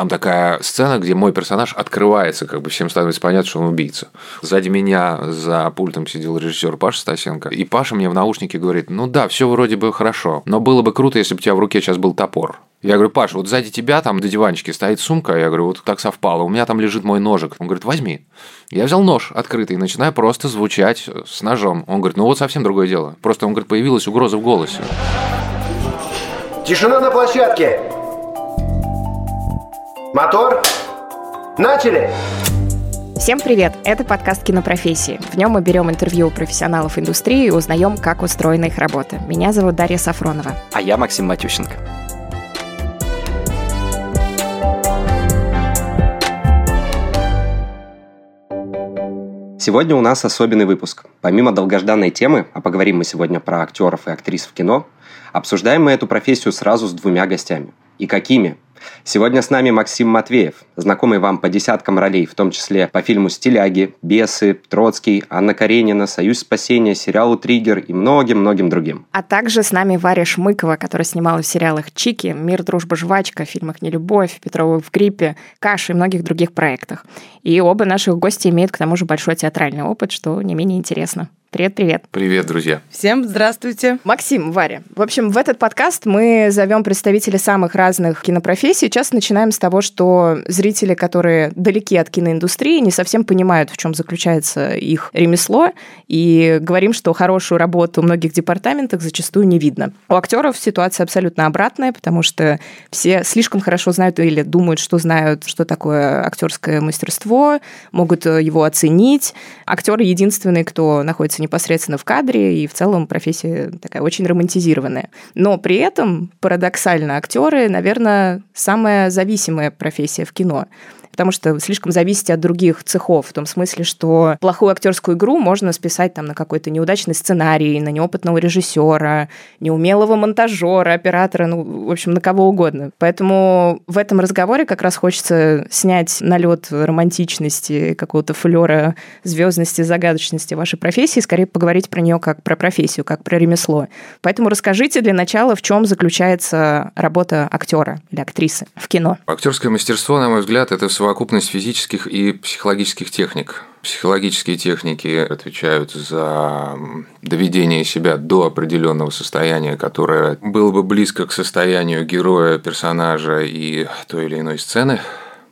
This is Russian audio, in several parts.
Там такая сцена, где мой персонаж открывается, как бы всем становится понятно, что он убийца. Сзади меня за пультом сидел режиссер Паша Стасенко. И Паша мне в наушнике говорит, ну да, все вроде бы хорошо, но было бы круто, если бы у тебя в руке сейчас был топор. Я говорю, Паша, вот сзади тебя там на диванчике стоит сумка. Я говорю, вот так совпало. У меня там лежит мой ножик. Он говорит, возьми. Я взял нож открытый и начинаю просто звучать с ножом. Он говорит, ну вот совсем другое дело. Просто, он говорит, появилась угроза в голосе. Тишина на площадке. Мотор. Начали. Всем привет! Это подкаст «Кинопрофессии». В нем мы берем интервью у профессионалов индустрии и узнаем, как устроена их работа. Меня зовут Дарья Сафронова. А я Максим Матющенко. Сегодня у нас особенный выпуск. Помимо долгожданной темы, а поговорим мы сегодня про актеров и актрис в кино, обсуждаем мы эту профессию сразу с двумя гостями. И какими? Сегодня с нами Максим Матвеев, знакомый вам по десяткам ролей, в том числе по фильму «Стиляги», «Бесы», «Троцкий», «Анна Каренина», «Союз спасения», сериалу «Триггер» и многим-многим другим. А также с нами Варя Шмыкова, которая снималась в сериалах «Чики», «Мир, дружба, жвачка», в фильмах «Нелюбовь», «Петрова в гриппе», «Каша» и многих других проектах. И оба наших гостя имеют к тому же большой театральный опыт, что не менее интересно. Привет-привет. Привет, друзья. Всем здравствуйте. Максим, Варя. В общем, в этот подкаст мы зовем представителей самых разных кинопрофессий. Часто начинаем с того, что зрители, которые далеки от киноиндустрии, не совсем понимают, в чем заключается их ремесло, и говорим, что хорошую работу в многих департаментах зачастую не видно. У актеров ситуация абсолютно обратная, потому что все слишком хорошо знают или думают, что знают, что такое актерское мастерство, могут его оценить. Актеры единственные, кто находится непосредственно в кадре, и в целом профессия такая очень романтизированная. Но при этом, парадоксально, актеры, наверное, самая зависимая профессия в кино потому что слишком зависите от других цехов, в том смысле, что плохую актерскую игру можно списать там на какой-то неудачный сценарий, на неопытного режиссера, неумелого монтажера, оператора, ну, в общем, на кого угодно. Поэтому в этом разговоре как раз хочется снять налет романтичности, какого-то флера звездности, загадочности вашей профессии, скорее поговорить про нее как про профессию, как про ремесло. Поэтому расскажите для начала, в чем заключается работа актера или актрисы в кино. Актерское мастерство, на мой взгляд, это совокупность физических и психологических техник. Психологические техники отвечают за доведение себя до определенного состояния, которое было бы близко к состоянию героя, персонажа и той или иной сцены.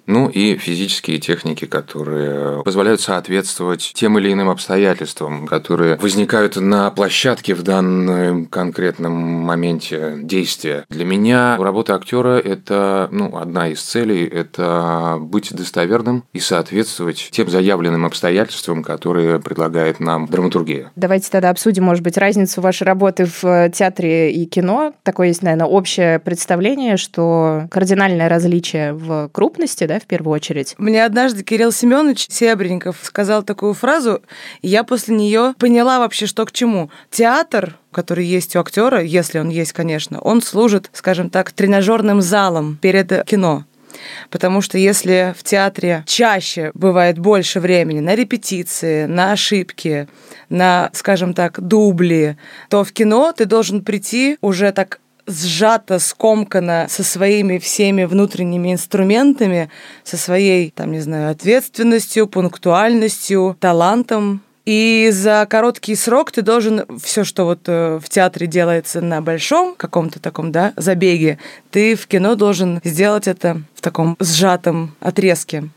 Ну и физические техники, которые позволяют соответствовать тем или иным обстоятельствам, которые возникают на площадке в данном конкретном моменте действия. Для меня работа актера – это ну, одна из целей – это быть достоверным и соответствовать тем заявленным обстоятельствам, которые предлагает нам драматургия. Давайте тогда обсудим, может быть, разницу вашей работы в театре и кино. Такое есть, наверное, общее представление, что кардинальное различие в крупности, да, в первую очередь. Мне однажды Кирилл Семенович Серебренников сказал такую фразу, и я после нее поняла вообще, что к чему. Театр который есть у актера, если он есть, конечно, он служит, скажем так, тренажерным залом перед кино. Потому что если в театре чаще бывает больше времени на репетиции, на ошибки, на, скажем так, дубли, то в кино ты должен прийти уже так сжато, скомкано со своими всеми внутренними инструментами, со своей, там, не знаю, ответственностью, пунктуальностью, талантом. И за короткий срок ты должен все, что вот э, в театре делается на большом каком-то таком, да, забеге, ты в кино должен сделать это в таком сжатом отрезке.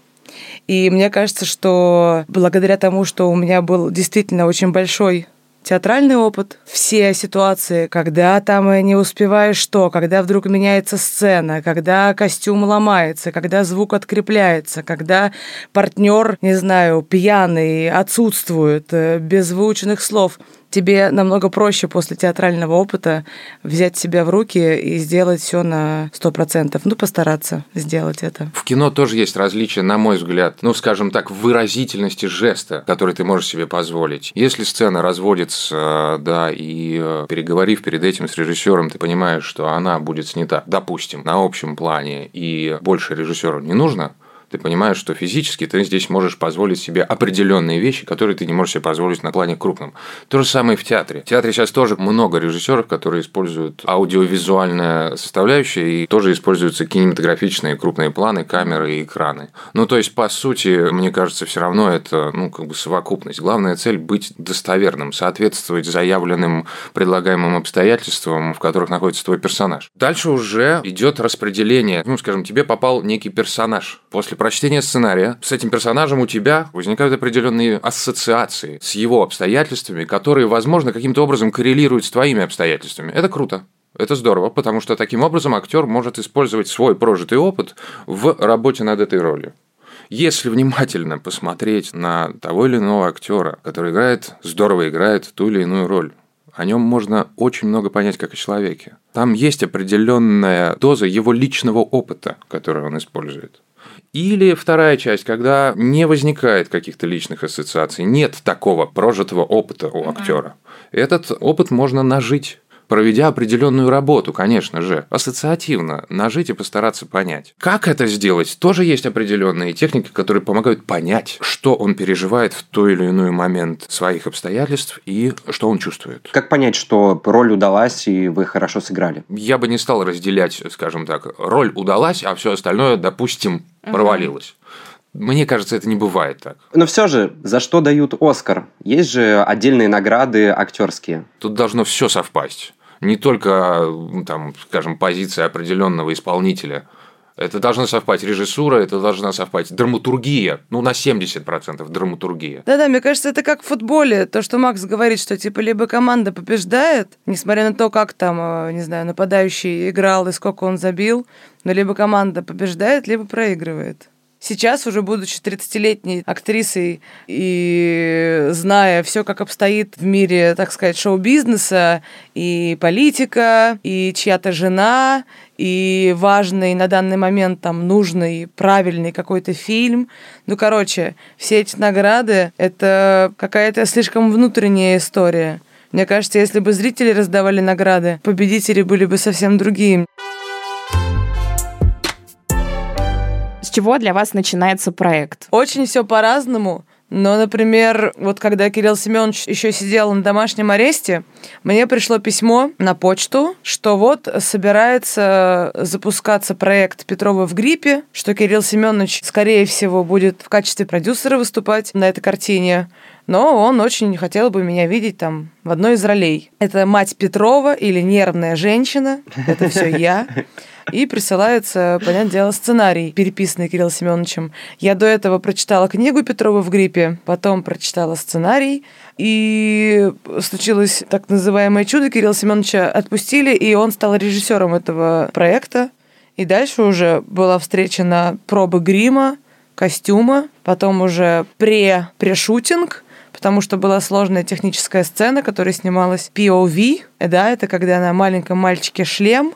И мне кажется, что благодаря тому, что у меня был действительно очень большой театральный опыт, все ситуации, когда там не успеваешь что, когда вдруг меняется сцена, когда костюм ломается, когда звук открепляется, когда партнер, не знаю, пьяный, отсутствует, э, без выученных слов – тебе намного проще после театрального опыта взять себя в руки и сделать все на сто процентов. Ну, постараться сделать это. В кино тоже есть различия, на мой взгляд, ну, скажем так, в выразительности жеста, который ты можешь себе позволить. Если сцена разводится, да, и э, переговорив перед этим с режиссером, ты понимаешь, что она будет снята, допустим, на общем плане, и больше режиссеру не нужно, Ты понимаешь, что физически ты здесь можешь позволить себе определенные вещи, которые ты не можешь себе позволить на плане крупном. То же самое и в театре. В театре сейчас тоже много режиссеров, которые используют аудиовизуальная составляющая и тоже используются кинематографичные крупные планы, камеры и экраны. Ну, то есть, по сути, мне кажется, все равно это, ну, как бы совокупность. Главная цель – быть достоверным, соответствовать заявленным предлагаемым обстоятельствам, в которых находится твой персонаж. Дальше уже идет распределение. Ну, скажем, тебе попал некий персонаж. После прочтения сценария с этим персонажем у тебя возникают определенные ассоциации с его обстоятельствами, которые, возможно, каким-то образом коррелируют с твоими обстоятельствами. Это круто. Это здорово, потому что таким образом актер может использовать свой прожитый опыт в работе над этой ролью. Если внимательно посмотреть на того или иного актера, который играет, здорово играет ту или иную роль, о нем можно очень много понять как о человеке. Там есть определенная доза его личного опыта, который он использует. Или вторая часть, когда не возникает каких-то личных ассоциаций, нет такого прожитого опыта у актера. Этот опыт можно нажить проведя определенную работу, конечно же, ассоциативно нажить и постараться понять. Как это сделать? Тоже есть определенные техники, которые помогают понять, что он переживает в той или иной момент своих обстоятельств и что он чувствует. Как понять, что роль удалась и вы хорошо сыграли? Я бы не стал разделять, скажем так, роль удалась, а все остальное, допустим, провалилось. Мне кажется, это не бывает так. Но все же, за что дают Оскар? Есть же отдельные награды актерские. Тут должно все совпасть. Не только, там, скажем, позиция определенного исполнителя. Это должна совпасть режиссура, это должна совпасть драматургия, ну, на 70% драматургия. Да-да, мне кажется, это как в футболе. То, что Макс говорит, что типа либо команда побеждает, несмотря на то, как там, э, не знаю, нападающий играл и сколько он забил, но либо команда побеждает, либо проигрывает. Сейчас, уже будучи 30-летней актрисой и зная все, как обстоит в мире, так сказать, шоу-бизнеса, и политика, и чья-то жена, и важный на данный момент там нужный, правильный какой-то фильм. Ну, короче, все эти награды — это какая-то слишком внутренняя история. Мне кажется, если бы зрители раздавали награды, победители были бы совсем другие. чего для вас начинается проект? Очень все по-разному. Но, например, вот когда Кирилл Семенович еще сидел на домашнем аресте, мне пришло письмо на почту, что вот собирается запускаться проект Петрова в гриппе, что Кирилл Семенович, скорее всего, будет в качестве продюсера выступать на этой картине, но он очень хотел бы меня видеть там в одной из ролей. Это мать Петрова или нервная женщина, это все я и присылается, понятное дело, сценарий, переписанный Кириллом Семеновичем. Я до этого прочитала книгу Петрова в гриппе, потом прочитала сценарий, и случилось так называемое чудо. Кирилла Семеновича отпустили, и он стал режиссером этого проекта. И дальше уже была встреча на пробы грима, костюма, потом уже пре прешутинг, потому что была сложная техническая сцена, которая снималась POV, да, это когда на маленьком мальчике шлем,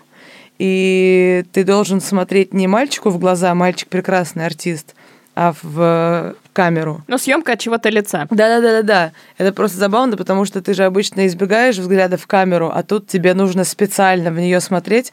и ты должен смотреть не мальчику в глаза, мальчик прекрасный артист, а в камеру. Но съемка от чего-то лица. Да-да-да-да. Это просто забавно, потому что ты же обычно избегаешь взгляда в камеру, а тут тебе нужно специально в нее смотреть.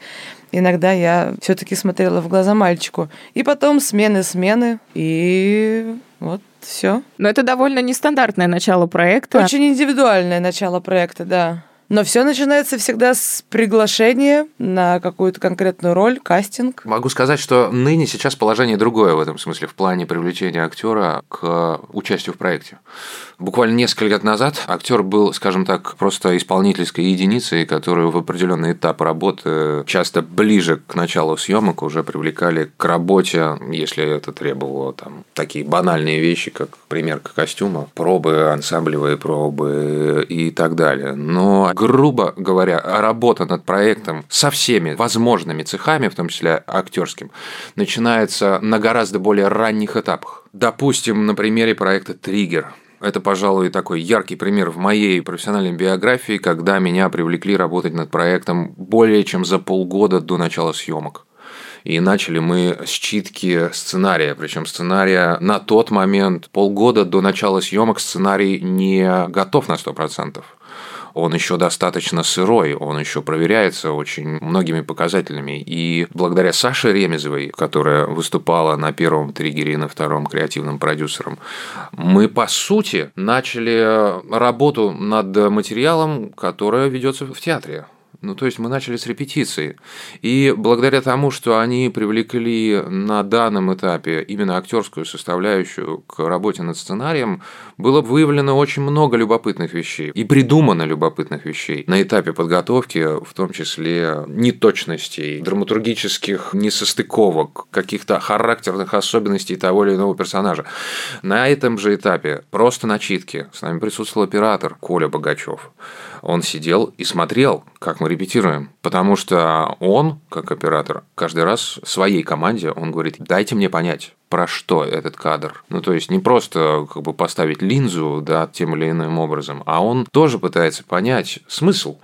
Иногда я все-таки смотрела в глаза мальчику. И потом смены-смены, и вот все. Но это довольно нестандартное начало проекта. Очень индивидуальное начало проекта, да. Но все начинается всегда с приглашения на какую-то конкретную роль, кастинг. Могу сказать, что ныне сейчас положение другое в этом смысле, в плане привлечения актера к участию в проекте. Буквально несколько лет назад актер был, скажем так, просто исполнительской единицей, которую в определенный этап работы, часто ближе к началу съемок, уже привлекали к работе, если это требовало там такие банальные вещи, как примерка костюма, пробы, ансамблевые пробы и так далее. Но, грубо говоря, работа над проектом со всеми возможными цехами, в том числе актерским, начинается на гораздо более ранних этапах. Допустим, на примере проекта «Триггер», это, пожалуй, такой яркий пример в моей профессиональной биографии, когда меня привлекли работать над проектом более чем за полгода до начала съемок. И начали мы с читки сценария. Причем сценария на тот момент, полгода до начала съемок, сценарий не готов на 100%. Он еще достаточно сырой, он еще проверяется очень многими показателями. И благодаря Саше Ремезовой, которая выступала на первом триггере и на втором креативным продюсером, мы, по сути, начали работу над материалом, которая ведется в театре. Ну, то есть мы начали с репетиции. И благодаря тому, что они привлекли на данном этапе именно актерскую составляющую к работе над сценарием, было выявлено очень много любопытных вещей и придумано любопытных вещей на этапе подготовки, в том числе неточностей, драматургических несостыковок, каких-то характерных особенностей того или иного персонажа. На этом же этапе просто начитки. С нами присутствовал оператор Коля Богачев. Он сидел и смотрел, как мы репетируем. Потому что он, как оператор, каждый раз своей команде, он говорит, дайте мне понять, про что этот кадр. Ну, то есть не просто как бы поставить линзу, да, тем или иным образом, а он тоже пытается понять смысл.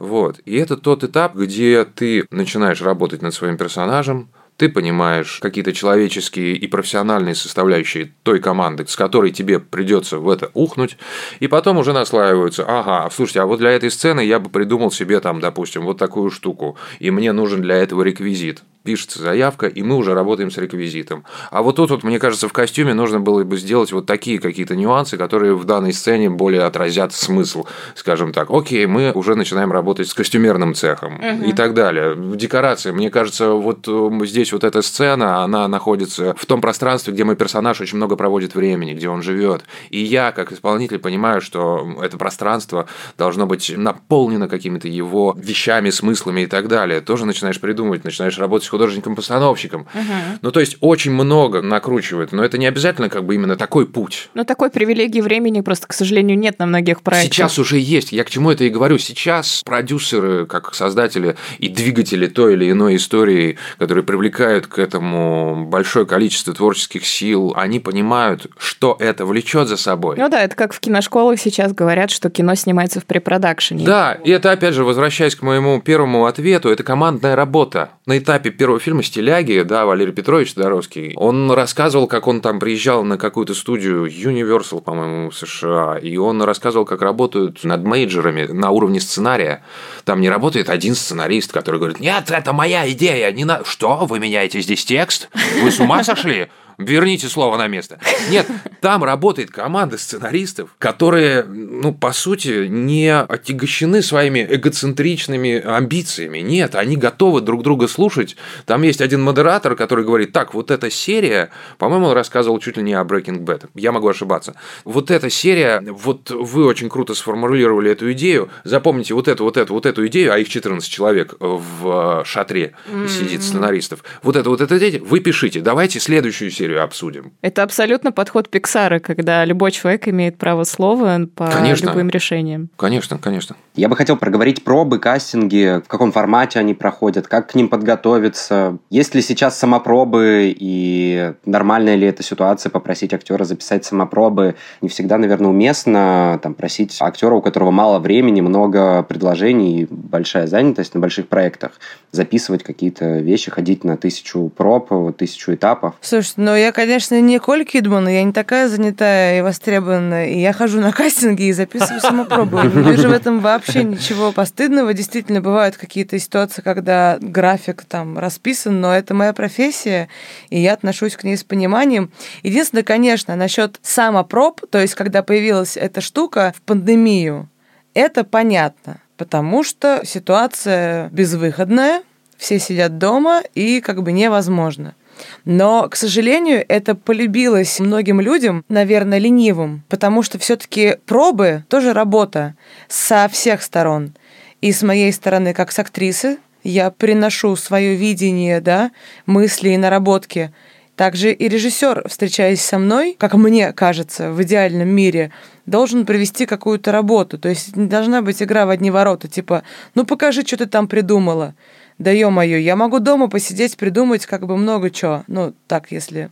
Вот. И это тот этап, где ты начинаешь работать над своим персонажем, ты понимаешь какие-то человеческие и профессиональные составляющие той команды, с которой тебе придется в это ухнуть, и потом уже наслаиваются, ага, слушайте, а вот для этой сцены я бы придумал себе там, допустим, вот такую штуку, и мне нужен для этого реквизит пишется заявка, и мы уже работаем с реквизитом. А вот тут, вот, мне кажется, в костюме нужно было бы сделать вот такие какие-то нюансы, которые в данной сцене более отразят смысл, скажем так. Окей, мы уже начинаем работать с костюмерным цехом угу. и так далее. Декорации, мне кажется, вот э, здесь вот эта сцена, она находится в том пространстве, где мой персонаж очень много проводит времени, где он живет. И я, как исполнитель, понимаю, что это пространство должно быть наполнено какими-то его вещами, смыслами и так далее. Тоже начинаешь придумывать, начинаешь работать с художником-постановщиком. Угу. Ну, то есть очень много накручивают, но это не обязательно как бы именно такой путь. Но такой привилегии времени просто, к сожалению, нет на многих проектах. Сейчас уже есть. Я к чему это и говорю. Сейчас продюсеры, как создатели и двигатели той или иной истории, которые привлекают к этому большое количество творческих сил, они понимают, что это влечет за собой. Ну да, это как в киношколах сейчас говорят, что кино снимается в препродакшене. Да, и это опять же, возвращаясь к моему первому ответу, это командная работа. На этапе первого фильма «Стиляги», да, Валерий Петрович Тодоровский, он рассказывал, как он там приезжал на какую-то студию Universal, по-моему, в США, и он рассказывал, как работают над мейджерами на уровне сценария. Там не работает один сценарист, который говорит, нет, это моя идея, не на... Что, вы меняете здесь текст? Вы с ума сошли? Верните слово на место. Нет, там работает команда сценаристов, которые, ну, по сути, не отягощены своими эгоцентричными амбициями. Нет, они готовы друг друга слушать. Там есть один модератор, который говорит, так, вот эта серия, по-моему, он рассказывал чуть ли не о Breaking Bad. Я могу ошибаться. Вот эта серия, вот вы очень круто сформулировали эту идею. Запомните вот эту, вот эту, вот эту идею, а их 14 человек в шатре mm-hmm. сидит сценаристов. Вот это, вот это, вы пишите, давайте следующую серию серию обсудим. Это абсолютно подход Пиксара, когда любой человек имеет право слова по конечно. любым решениям. Конечно, конечно. Я бы хотел проговорить пробы, кастинги, в каком формате они проходят, как к ним подготовиться. Есть ли сейчас самопробы и нормальная ли эта ситуация попросить актера записать самопробы? Не всегда, наверное, уместно там, просить актера, у которого мало времени, много предложений, большая занятость на больших проектах, записывать какие-то вещи, ходить на тысячу проб, тысячу этапов. Слушай, но я, конечно, не Коль Кидман, я не такая занятая и востребованная, и я хожу на кастинги и записываю самопробы. Не вижу в этом вообще ничего постыдного. Действительно, бывают какие-то ситуации, когда график там расписан, но это моя профессия, и я отношусь к ней с пониманием. Единственное, конечно, насчет самопроб, то есть когда появилась эта штука в пандемию, это понятно, потому что ситуация безвыходная, все сидят дома, и как бы невозможно. Но, к сожалению, это полюбилось многим людям, наверное, ленивым, потому что все-таки пробы тоже работа со всех сторон. И с моей стороны, как с актрисы, я приношу свое видение, да, мысли и наработки. Также и режиссер, встречаясь со мной, как мне кажется, в идеальном мире, должен провести какую-то работу. То есть не должна быть игра в одни ворота, типа, ну покажи, что ты там придумала да ё-моё, я могу дома посидеть, придумать как бы много чего. Ну, так, если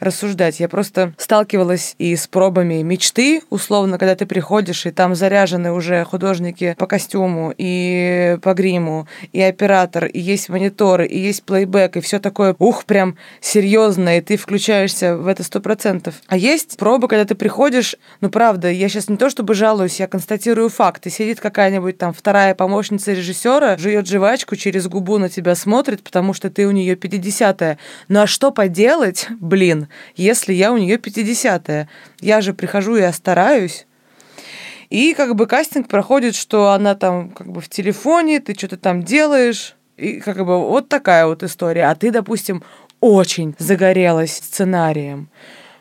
рассуждать. Я просто сталкивалась и с пробами мечты, условно, когда ты приходишь, и там заряжены уже художники по костюму, и по гриму, и оператор, и есть мониторы, и есть плейбэк, и все такое, ух, прям серьезно, и ты включаешься в это сто процентов. А есть пробы, когда ты приходишь, ну правда, я сейчас не то чтобы жалуюсь, я констатирую факт, и сидит какая-нибудь там вторая помощница режиссера, жует жвачку, через губу на тебя смотрит, потому что ты у нее 50-я. Ну а что поделать, если я у нее 50-я? Я же прихожу я стараюсь. И как бы кастинг проходит, что она там как бы в телефоне, ты что-то там делаешь. И как бы вот такая вот история. А ты, допустим, очень загорелась сценарием.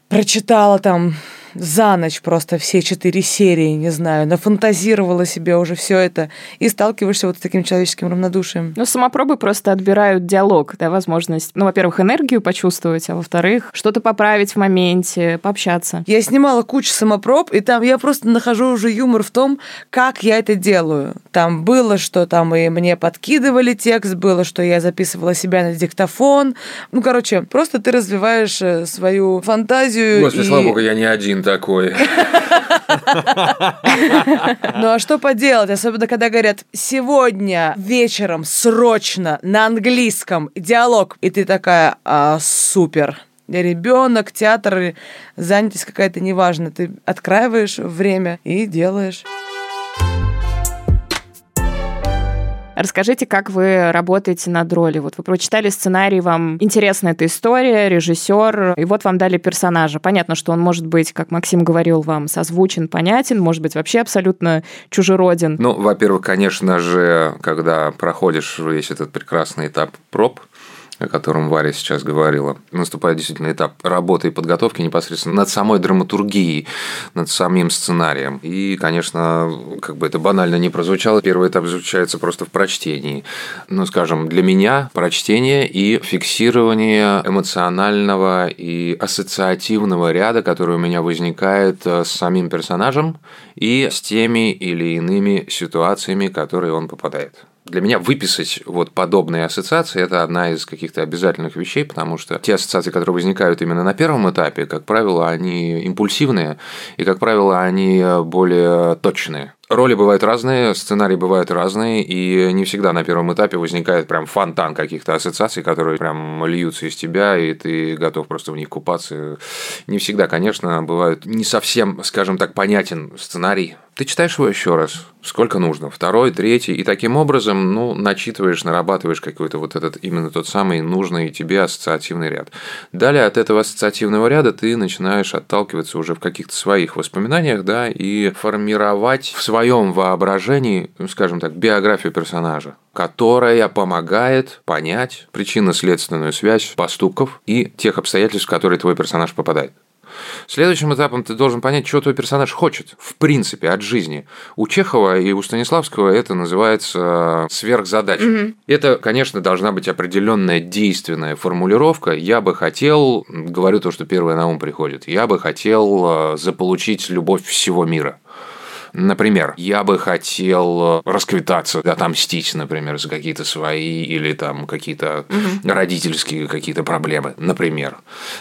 Прочитала там за ночь просто все четыре серии, не знаю, нафантазировала себе уже все это и сталкиваешься вот с таким человеческим равнодушием. Ну, самопробы просто отбирают диалог, да, возможность, ну, во-первых, энергию почувствовать, а во-вторых, что-то поправить в моменте, пообщаться. Я снимала кучу самопроб, и там я просто нахожу уже юмор в том, как я это делаю. Там было, что там и мне подкидывали текст, было, что я записывала себя на диктофон. Ну, короче, просто ты развиваешь э, свою фантазию. Господи, и... слава богу, я не один такой. Ну а что поделать, особенно когда говорят сегодня вечером срочно на английском диалог, и ты такая а, супер. Ребенок, театр, занятость какая-то, неважно. Ты откраиваешь время и делаешь. Расскажите, как вы работаете над ролью. Вот вы прочитали сценарий, вам интересна эта история, режиссер, и вот вам дали персонажа. Понятно, что он может быть, как Максим говорил вам, созвучен, понятен, может быть вообще абсолютно чужероден. Ну, во-первых, конечно же, когда проходишь весь этот прекрасный этап проб, о котором Варя сейчас говорила, наступает действительно этап работы и подготовки непосредственно над самой драматургией, над самим сценарием. И, конечно, как бы это банально не прозвучало, первый этап заключается просто в прочтении. Ну, скажем, для меня прочтение и фиксирование эмоционального и ассоциативного ряда, который у меня возникает э, с самим персонажем и с теми или иными ситуациями, в которые он попадает для меня выписать вот подобные ассоциации – это одна из каких-то обязательных вещей, потому что те ассоциации, которые возникают именно на первом этапе, как правило, они импульсивные, и, как правило, они более точные. Роли бывают разные, сценарии бывают разные, и не всегда на первом этапе возникает прям фонтан каких-то ассоциаций, которые прям льются из тебя, и ты готов просто в них купаться. Не всегда, конечно, бывают не совсем, скажем так, понятен сценарий. Ты читаешь его еще раз, сколько нужно, второй, третий, и таким образом, ну, начитываешь, нарабатываешь какой-то вот этот именно тот самый нужный тебе ассоциативный ряд. Далее от этого ассоциативного ряда ты начинаешь отталкиваться уже в каких-то своих воспоминаниях, да, и формировать в своем воображении, ну, скажем так, биографию персонажа, которая помогает понять причинно-следственную связь поступков и тех обстоятельств, в которые твой персонаж попадает. Следующим этапом ты должен понять, что твой персонаж хочет, в принципе, от жизни. У Чехова и у Станиславского это называется сверхзадача. Угу. Это, конечно, должна быть определенная действенная формулировка. Я бы хотел, говорю то, что первое на ум приходит, я бы хотел э, заполучить любовь всего мира. Например, я бы хотел расквитаться, отомстить, например, за какие-то свои или там какие-то угу. родительские какие-то проблемы, например.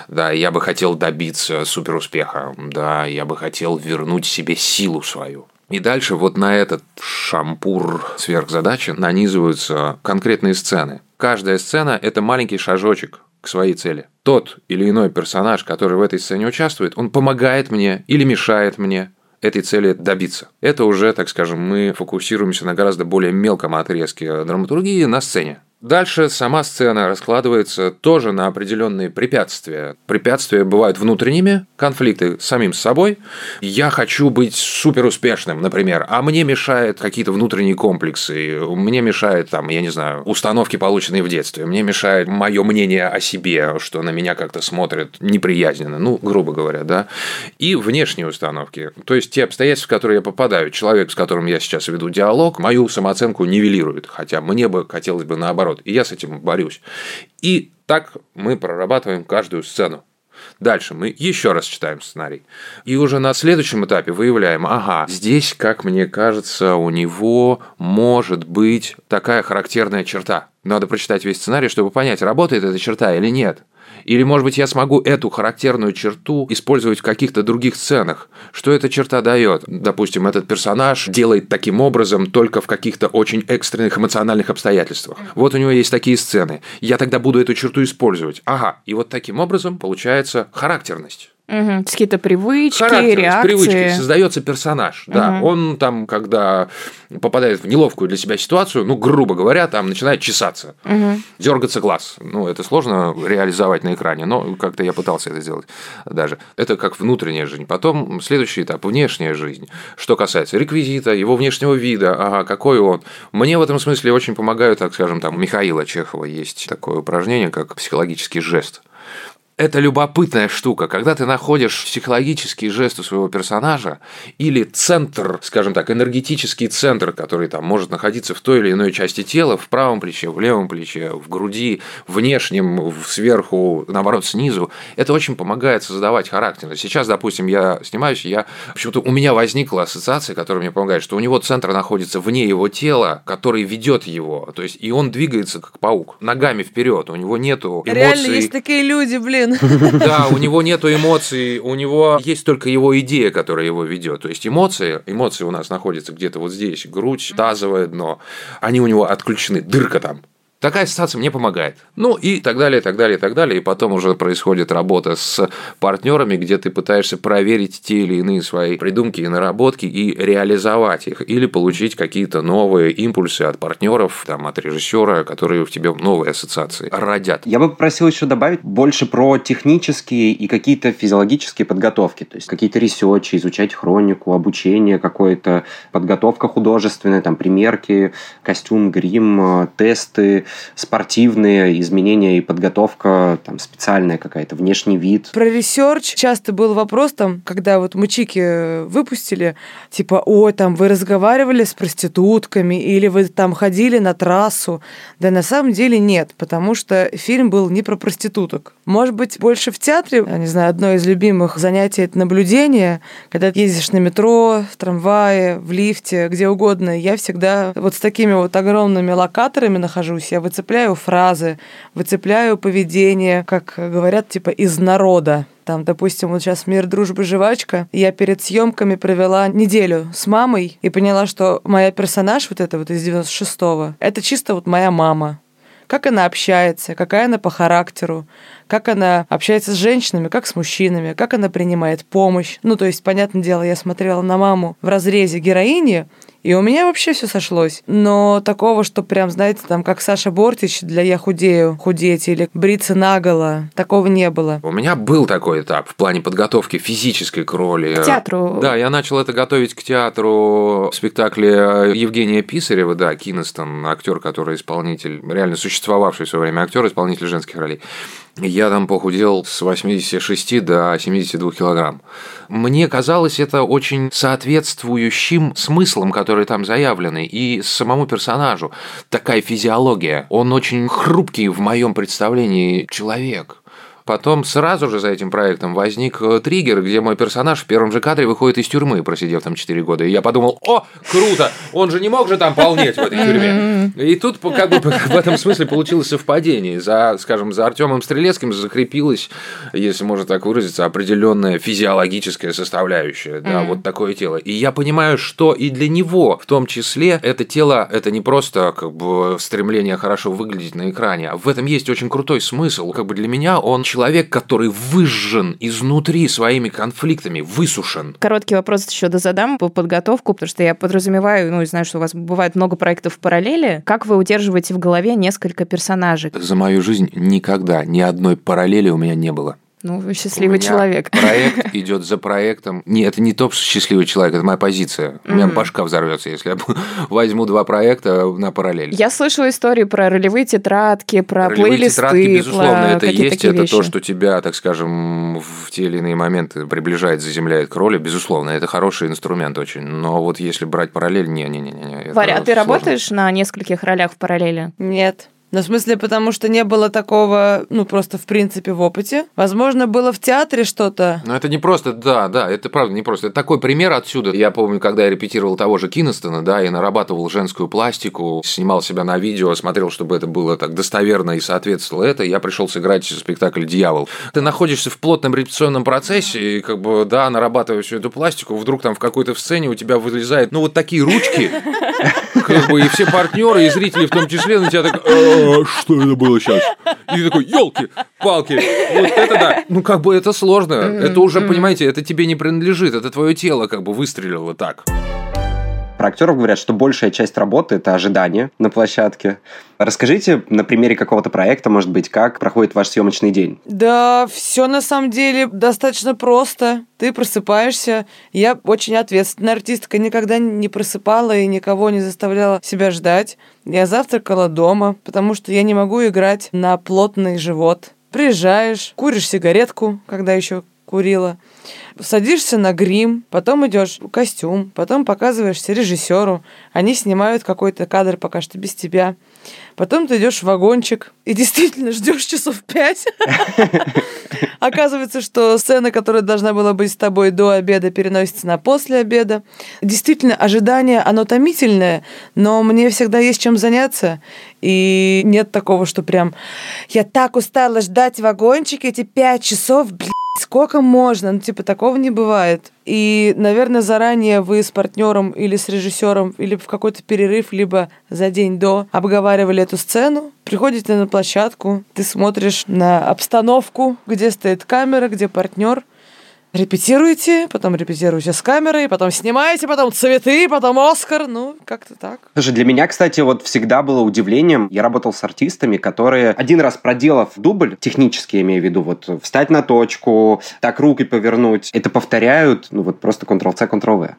Да, я бы хотел добиться суперуспеха. Да, я бы хотел вернуть себе силу свою. И дальше вот на этот шампур сверхзадачи нанизываются конкретные сцены. Каждая сцена – это маленький шажочек к своей цели. Тот или иной персонаж, который в этой сцене участвует, он помогает мне или мешает мне, этой цели добиться. Это уже, так скажем, мы фокусируемся на гораздо более мелком отрезке драматургии на сцене. Дальше сама сцена раскладывается тоже на определенные препятствия. Препятствия бывают внутренними, конфликты с самим собой. Я хочу быть супер успешным, например, а мне мешают какие-то внутренние комплексы, мне мешает, там, я не знаю, установки, полученные в детстве, мне мешает мое мнение о себе, что на меня как-то смотрят неприязненно, ну, грубо говоря, да. И внешние установки, то есть те обстоятельства, в которые я попадаю. Человек, с которым я сейчас веду диалог, мою самооценку нивелирует, хотя мне бы хотелось бы наоборот наоборот. И я с этим борюсь. И так мы прорабатываем каждую сцену. Дальше мы еще раз читаем сценарий. И уже на следующем этапе выявляем, ага, здесь, как мне кажется, у него может быть такая характерная черта. Надо прочитать весь сценарий, чтобы понять, работает эта черта или нет. Или, может быть, я смогу эту характерную черту использовать в каких-то других сценах. Что эта черта дает? Допустим, этот персонаж делает таким образом только в каких-то очень экстренных эмоциональных обстоятельствах. Вот у него есть такие сцены. Я тогда буду эту черту использовать. Ага, и вот таким образом получается характерность. Угу. Какие-то привычки, Характерность, реакции. привычки, создается персонаж. Да, Мгм. он там, когда попадает в неловкую для себя ситуацию, ну, грубо говоря, там начинает чесаться, Мгм. дергаться глаз. Ну, это сложно реализовать на экране, но как-то я пытался это сделать даже. Это как внутренняя жизнь. Потом следующий этап – внешняя жизнь. Что касается реквизита, его внешнего вида, ага, какой он. Мне в этом смысле очень помогают, так скажем, там у Михаила Чехова есть такое упражнение, как психологический жест. Это любопытная штука, когда ты находишь психологический жест у своего персонажа или центр, скажем так, энергетический центр, который там может находиться в той или иной части тела, в правом плече, в левом плече, в груди, внешнем, сверху, наоборот, снизу, это очень помогает создавать характер. Сейчас, допустим, я снимаюсь, я почему-то у меня возникла ассоциация, которая мне помогает, что у него центр находится вне его тела, который ведет его, то есть и он двигается как паук, ногами вперед, у него нету эмоций. Реально есть такие люди, блин. Да, у него нету эмоций, у него есть только его идея, которая его ведет. То есть эмоции, эмоции у нас находятся где-то вот здесь, грудь, тазовое дно, они у него отключены, дырка там. Такая ассоциация мне помогает. Ну и так далее, так далее, так далее. И потом уже происходит работа с партнерами, где ты пытаешься проверить те или иные свои придумки и наработки и реализовать их. Или получить какие-то новые импульсы от партнеров, там, от режиссера, которые в тебе новые ассоциации родят. Я бы попросил еще добавить больше про технические и какие-то физиологические подготовки. То есть какие-то research и, изучать хронику, обучение какое-то, подготовка художественная, там, примерки, костюм, грим, э, тесты, спортивные изменения и подготовка там, специальная какая-то, внешний вид. Про research часто был вопрос там, когда вот мы Чики выпустили, типа, ой, там вы разговаривали с проститутками или вы там ходили на трассу. Да на самом деле нет, потому что фильм был не про проституток. Может быть, больше в театре, я не знаю, одно из любимых занятий это наблюдение, когда ездишь на метро, в трамвае, в лифте, где угодно. Я всегда вот с такими вот огромными локаторами нахожусь, я выцепляю фразы, выцепляю поведение, как говорят, типа из народа. Там, допустим, вот сейчас «Мир, дружба, жвачка». Я перед съемками провела неделю с мамой и поняла, что моя персонаж вот эта вот из 96-го, это чисто вот моя мама. Как она общается, какая она по характеру, как она общается с женщинами, как с мужчинами, как она принимает помощь. Ну, то есть, понятное дело, я смотрела на маму в разрезе героини, и у меня вообще все сошлось. Но такого, что прям, знаете, там, как Саша Бортич для «Я худею» худеть или бриться наголо, такого не было. У меня был такой этап в плане подготовки физической к роли. К театру. Да, я начал это готовить к театру в спектакле Евгения Писарева, да, Кинестон, актер, который исполнитель, реально существовавший в свое время актер, исполнитель женских ролей. Я там похудел с 86 до 72 килограмм. Мне казалось это очень соответствующим смыслом, который там заявлены, и самому персонажу. Такая физиология. Он очень хрупкий в моем представлении человек. Потом сразу же за этим проектом возник э, триггер, где мой персонаж в первом же кадре выходит из тюрьмы, просидев там 4 года. И я подумал, о, круто, он же не мог же там полнеть в этой тюрьме. И тут как бы в этом смысле получилось совпадение. За, скажем, за Артемом Стрелецким закрепилась, если можно так выразиться, определенная физиологическая составляющая, да, вот такое тело. И я понимаю, что и для него, в том числе, это тело, это не просто как бы стремление хорошо выглядеть на экране, а в этом есть очень крутой смысл. Как бы для меня он человек, который выжжен изнутри своими конфликтами, высушен. Короткий вопрос еще дозадам по подготовку, потому что я подразумеваю, ну, и знаю, что у вас бывает много проектов в параллели. Как вы удерживаете в голове несколько персонажей? За мою жизнь никогда ни одной параллели у меня не было. Ну, вы У счастливый меня человек. Проект идет за проектом. Нет, это не топ счастливый человек, это моя позиция. У меня Мгм. башка взорвется, если я возьму два проекта на параллель. Я слышала истории про ролевые тетрадки, про Ролевые плейлисты, тетрадки, безусловно, про это есть. такие Это то, вещи. что тебя, так скажем, в те или иные моменты приближает, заземляет к роли. Безусловно, это хороший инструмент очень. Но вот если брать параллель, не-не-не. Варя, а ты работаешь на нескольких ролях в параллели? Нет. Ну, в смысле, потому что не было такого, ну, просто в принципе в опыте. Возможно, было в театре что-то. Но это не просто, да, да, это правда не просто. Это такой пример отсюда. Я помню, когда я репетировал того же Киностона, да, и нарабатывал женскую пластику, снимал себя на видео, смотрел, чтобы это было так достоверно и соответствовало это, я пришел сыграть спектакль «Дьявол». Ты находишься в плотном репетиционном процессе, и как бы, да, нарабатываешь всю эту пластику, вдруг там в какой-то сцене у тебя вылезает, ну, вот такие ручки, как бы, и все партнеры, и зрители в том числе на тебя так, «А, что это было сейчас? И ты такой, елки, палки, вот это да. Ну, как бы это сложно. Это уже, понимаете, это тебе не принадлежит, это твое тело как бы выстрелило так. Про актеров говорят, что большая часть работы – это ожидание на площадке. Расскажите на примере какого-то проекта, может быть, как проходит ваш съемочный день? Да, все на самом деле достаточно просто. Ты просыпаешься. Я очень ответственная артистка, никогда не просыпала и никого не заставляла себя ждать. Я завтракала дома, потому что я не могу играть на плотный живот. Приезжаешь, куришь сигаретку, когда еще курила. Садишься на грим, потом идешь в костюм, потом показываешься режиссеру. Они снимают какой-то кадр пока что без тебя. Потом ты идешь в вагончик и действительно ждешь часов пять. Оказывается, что сцена, которая должна была быть с тобой до обеда, переносится на после обеда. Действительно, ожидание, оно томительное, но мне всегда есть чем заняться. И нет такого, что прям я так устала ждать вагончик эти пять часов, блин, Сколько можно? Ну, типа, такого не бывает. И, наверное, заранее вы с партнером или с режиссером, или в какой-то перерыв, либо за день до обговаривали эту сцену. Приходите на площадку, ты смотришь на обстановку, где стоит камера, где партнер, репетируете, потом репетируете с камерой, потом снимаете, потом цветы, потом Оскар, ну, как-то так. Слушай, для меня, кстати, вот всегда было удивлением, я работал с артистами, которые один раз проделав дубль, технически имею в виду, вот встать на точку, так руки повернуть, это повторяют, ну вот просто Ctrl-C, Ctrl-V.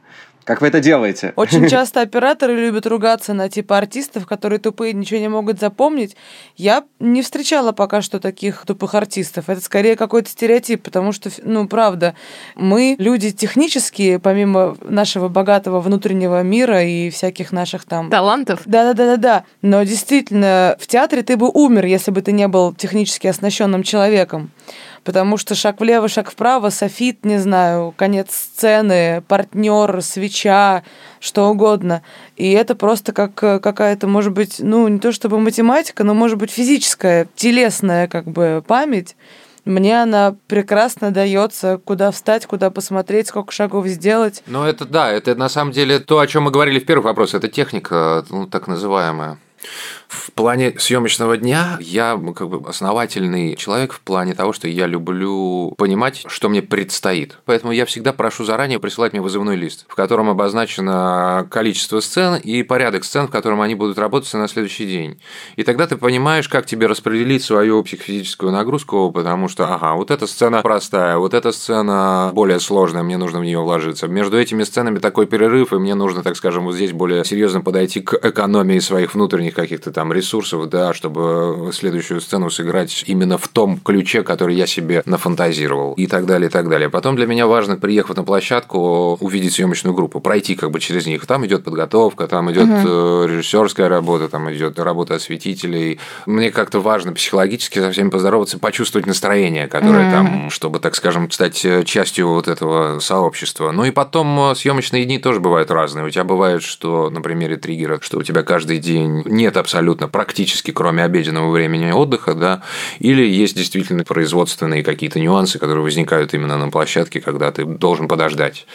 Как вы это делаете? Очень часто операторы любят ругаться на типа артистов, которые тупые ничего не могут запомнить. Я не встречала пока что таких тупых артистов. Это скорее какой-то стереотип, потому что, ну, правда, мы люди технические, помимо нашего богатого внутреннего мира и всяких наших там... Талантов? Да-да-да-да-да. Но действительно, в театре ты бы умер, если бы ты не был технически оснащенным человеком потому что шаг влево, шаг вправо, софит, не знаю, конец сцены, партнер, свеча, что угодно. И это просто как какая-то, может быть, ну, не то чтобы математика, но, может быть, физическая, телесная как бы память. Мне она прекрасно дается, куда встать, куда посмотреть, сколько шагов сделать. Ну, это да, это на самом деле то, о чем мы говорили в первом вопросе, это техника, ну, так называемая. В плане съемочного дня я как бы основательный человек в плане того, что я люблю понимать, что мне предстоит. Поэтому я всегда прошу заранее присылать мне вызывной лист, в котором обозначено количество сцен и порядок сцен, в котором они будут работать на следующий день. И тогда ты понимаешь, как тебе распределить свою психофизическую нагрузку, потому что, ага, вот эта сцена простая, вот эта сцена более сложная, мне нужно в нее вложиться. Между этими сценами такой перерыв, и мне нужно, так скажем, вот здесь более серьезно подойти к экономии своих внутренних каких-то там ресурсов, да, чтобы следующую сцену сыграть именно в том ключе, который я себе нафантазировал и так далее, и так далее. Потом для меня важно, приехав на площадку, увидеть съемочную группу, пройти как бы через них. Там идет подготовка, там идет угу. режиссерская работа, там идет работа осветителей. Мне как-то важно психологически со всеми поздороваться, почувствовать настроение, которое угу. там, чтобы, так скажем, стать э, частью вот этого сообщества. Ну и потом э, съемочные дни тоже бывают разные. У тебя бывает, что на примере триггера, что у тебя каждый день нет абсолютно практически, кроме обеденного времени отдыха, да, или есть действительно производственные какие-то нюансы, которые возникают именно на площадке, когда ты должен подождать,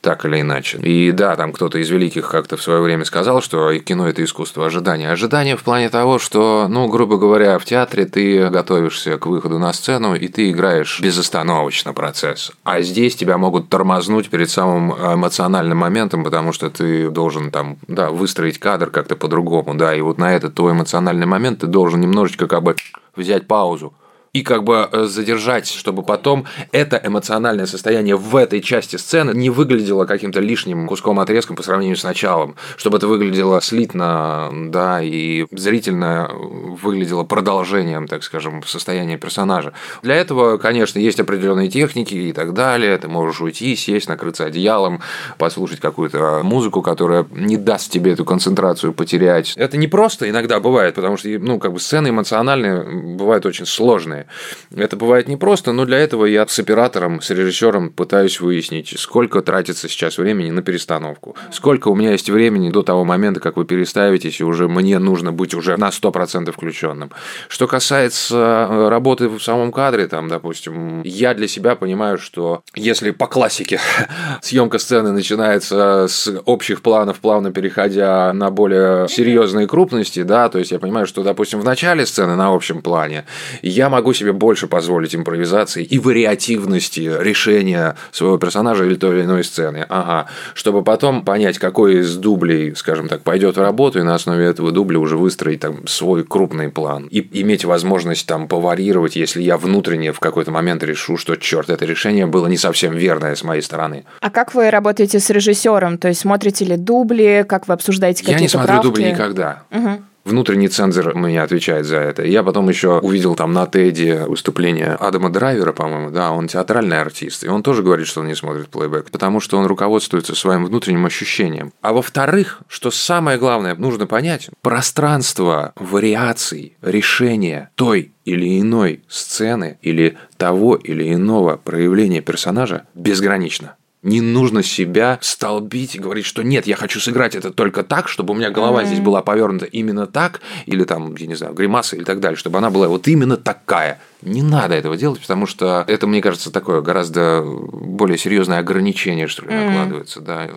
так или иначе. И да, там кто-то из великих как-то в свое время сказал, что кино – это искусство ожидания. Ожидание в плане того, что, ну, грубо говоря, в театре ты готовишься к выходу на сцену, и ты играешь безостановочно процесс. А здесь тебя могут тормознуть перед самым эмоциональным моментом, потому что ты должен там, да, выстроить кадр как-то по-другому, да, и вот на этот твой эмоциональный момент ты должен немножечко как бы взять паузу и как бы э, задержать, чтобы потом это эмоциональное состояние в этой части сцены не выглядело каким-то лишним куском отрезком по сравнению с началом, чтобы это выглядело слитно, да, и зрительно выглядело продолжением, так скажем, состояния персонажа. Для этого, конечно, есть определенные техники и так далее. Ты можешь уйти, сесть, накрыться одеялом, послушать какую-то музыку, которая не даст тебе эту концентрацию потерять. Это не просто иногда бывает, потому что, ну, как бы сцены эмоциональные бывают очень сложные. Это бывает непросто, но для этого я с оператором, с режиссером пытаюсь выяснить, сколько тратится сейчас времени на перестановку, сколько у меня есть времени до того момента, как вы переставитесь, и уже мне нужно быть уже на 100% включенным. Что касается э, работы в самом кадре, там, допустим, я для себя понимаю, что если по классике съемка сцены начинается с общих планов, плавно переходя на более серьезные крупности, да, то есть я понимаю, что, допустим, в начале сцены на общем плане я могу себе больше позволить импровизации и вариативности решения своего персонажа или той или иной сцены. Ага. Чтобы потом понять, какой из дублей, скажем так, пойдет в работу, и на основе этого дубля уже выстроить там свой крупный план. И иметь возможность там поварьировать, если я внутренне в какой-то момент решу, что, черт, это решение было не совсем верное с моей стороны. А как вы работаете с режиссером? То есть смотрите ли дубли, как вы обсуждаете какие-то Я не смотрю правки? дубли никогда. Угу. Внутренний цензор меня отвечает за это. Я потом еще увидел там на Теди выступление Адама Драйвера, по-моему, да, он театральный артист, и он тоже говорит, что он не смотрит плейбэк, потому что он руководствуется своим внутренним ощущением. А во-вторых, что самое главное, нужно понять, пространство вариаций, решения той или иной сцены или того или иного проявления персонажа безгранично. Не нужно себя столбить и говорить, что нет, я хочу сыграть это только так, чтобы у меня голова здесь была повернута именно так, или там, я не знаю, гримаса или так далее, чтобы она была вот именно такая. Не надо этого делать, потому что это, мне кажется, такое гораздо более серьезное ограничение, что ли, накладывается. Да.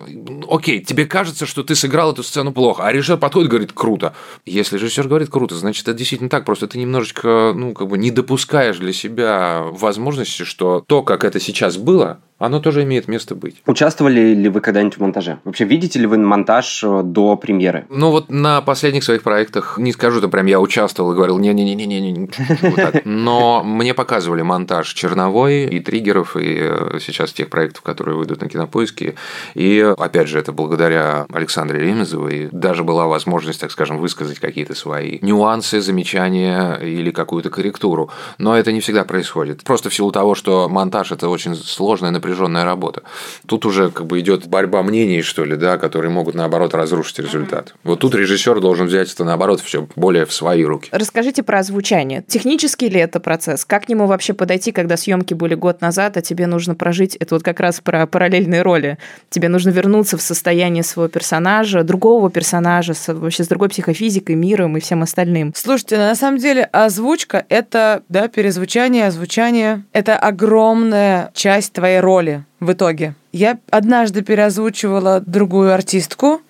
Окей, тебе кажется, что ты сыграл эту сцену плохо, а режиссер подходит и говорит круто. Если режиссер говорит круто, значит, это действительно так. Просто ты немножечко, ну, как бы не допускаешь для себя возможности, что то, как это сейчас было, оно тоже имеет место быть. Участвовали ли вы когда-нибудь в монтаже? Вообще, видите ли вы монтаж э, до премьеры? Ну вот на последних своих проектах, не скажу, что прям я участвовал и говорил, не-не-не-не-не, вот так. но мне показывали монтаж черновой и триггеров, и э, сейчас тех проектов, которые выйдут на кинопоиске. И опять же, это благодаря Александре Ремезовой даже была возможность, так скажем, высказать какие-то свои нюансы, замечания или какую-то корректуру. Но это не всегда происходит. Просто в силу того, что монтаж это очень сложная, напряженная работа. Тут уже как бы идет борьба мнений, что ли, да, которые могут наоборот разрушить результат. Вот тут режиссер должен взять это наоборот все более в свои руки. Расскажите про озвучание. Технический ли это процесс? Как к нему вообще подойти, когда съемки были год назад, а тебе нужно прожить, это вот как раз про параллельные роли. Тебе нужно вернуться в состояние своего персонажа, другого персонажа, вообще с другой психофизикой, миром и всем остальным. Слушайте, на самом деле озвучка — это, да, перезвучание, озвучание — это огромная часть твоей роли в итоге. Я однажды переозвучивала другую артистку,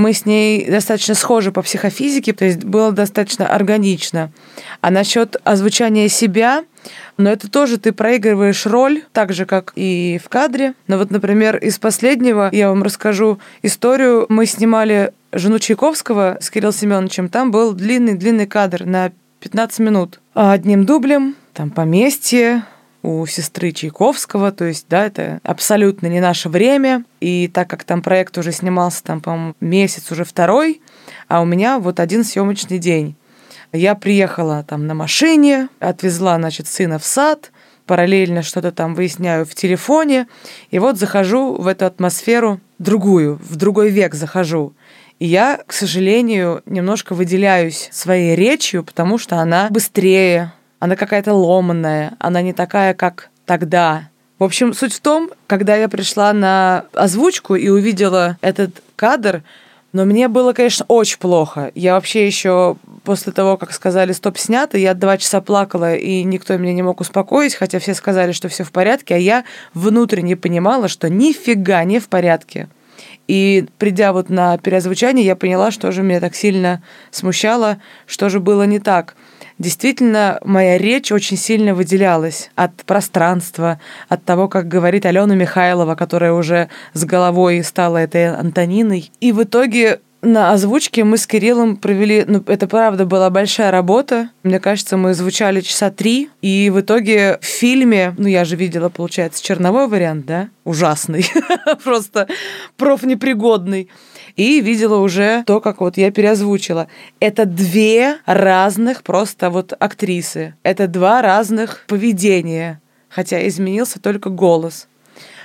мы с ней достаточно схожи по психофизике, то есть было достаточно органично. А насчет озвучания себя, но это тоже ты проигрываешь роль, так же, как и в кадре. Но вот, например, из последнего я вам расскажу историю. Мы снимали «Жену Чайковского» с Кириллом Семеновичем. Там был длинный-длинный кадр на 15 минут. А Одним дублем, там поместье, у сестры Чайковского, то есть, да, это абсолютно не наше время, и так как там проект уже снимался, там, по-моему, месяц уже второй, а у меня вот один съемочный день. Я приехала там на машине, отвезла, значит, сына в сад, параллельно что-то там выясняю в телефоне, и вот захожу в эту атмосферу другую, в другой век захожу. И я, к сожалению, немножко выделяюсь своей речью, потому что она быстрее, она какая-то ломанная, она не такая, как тогда. В общем, суть в том, когда я пришла на озвучку и увидела этот кадр, но мне было, конечно, очень плохо. Я вообще еще после того, как сказали «стоп, снято», я два часа плакала, и никто меня не мог успокоить, хотя все сказали, что все в порядке, а я внутренне понимала, что нифига не в порядке. И придя вот на переозвучание, я поняла, что же меня так сильно смущало, что же было не так действительно моя речь очень сильно выделялась от пространства, от того, как говорит Алена Михайлова, которая уже с головой стала этой Антониной. И в итоге На озвучке мы с Кириллом провели, ну, это правда была большая работа. Мне кажется, мы звучали часа три, и в итоге в фильме, ну, я же видела, получается, черновой вариант, да? Ужасный. Просто профнепригодный и видела уже то, как вот я переозвучила. Это две разных просто вот актрисы. Это два разных поведения, хотя изменился только голос.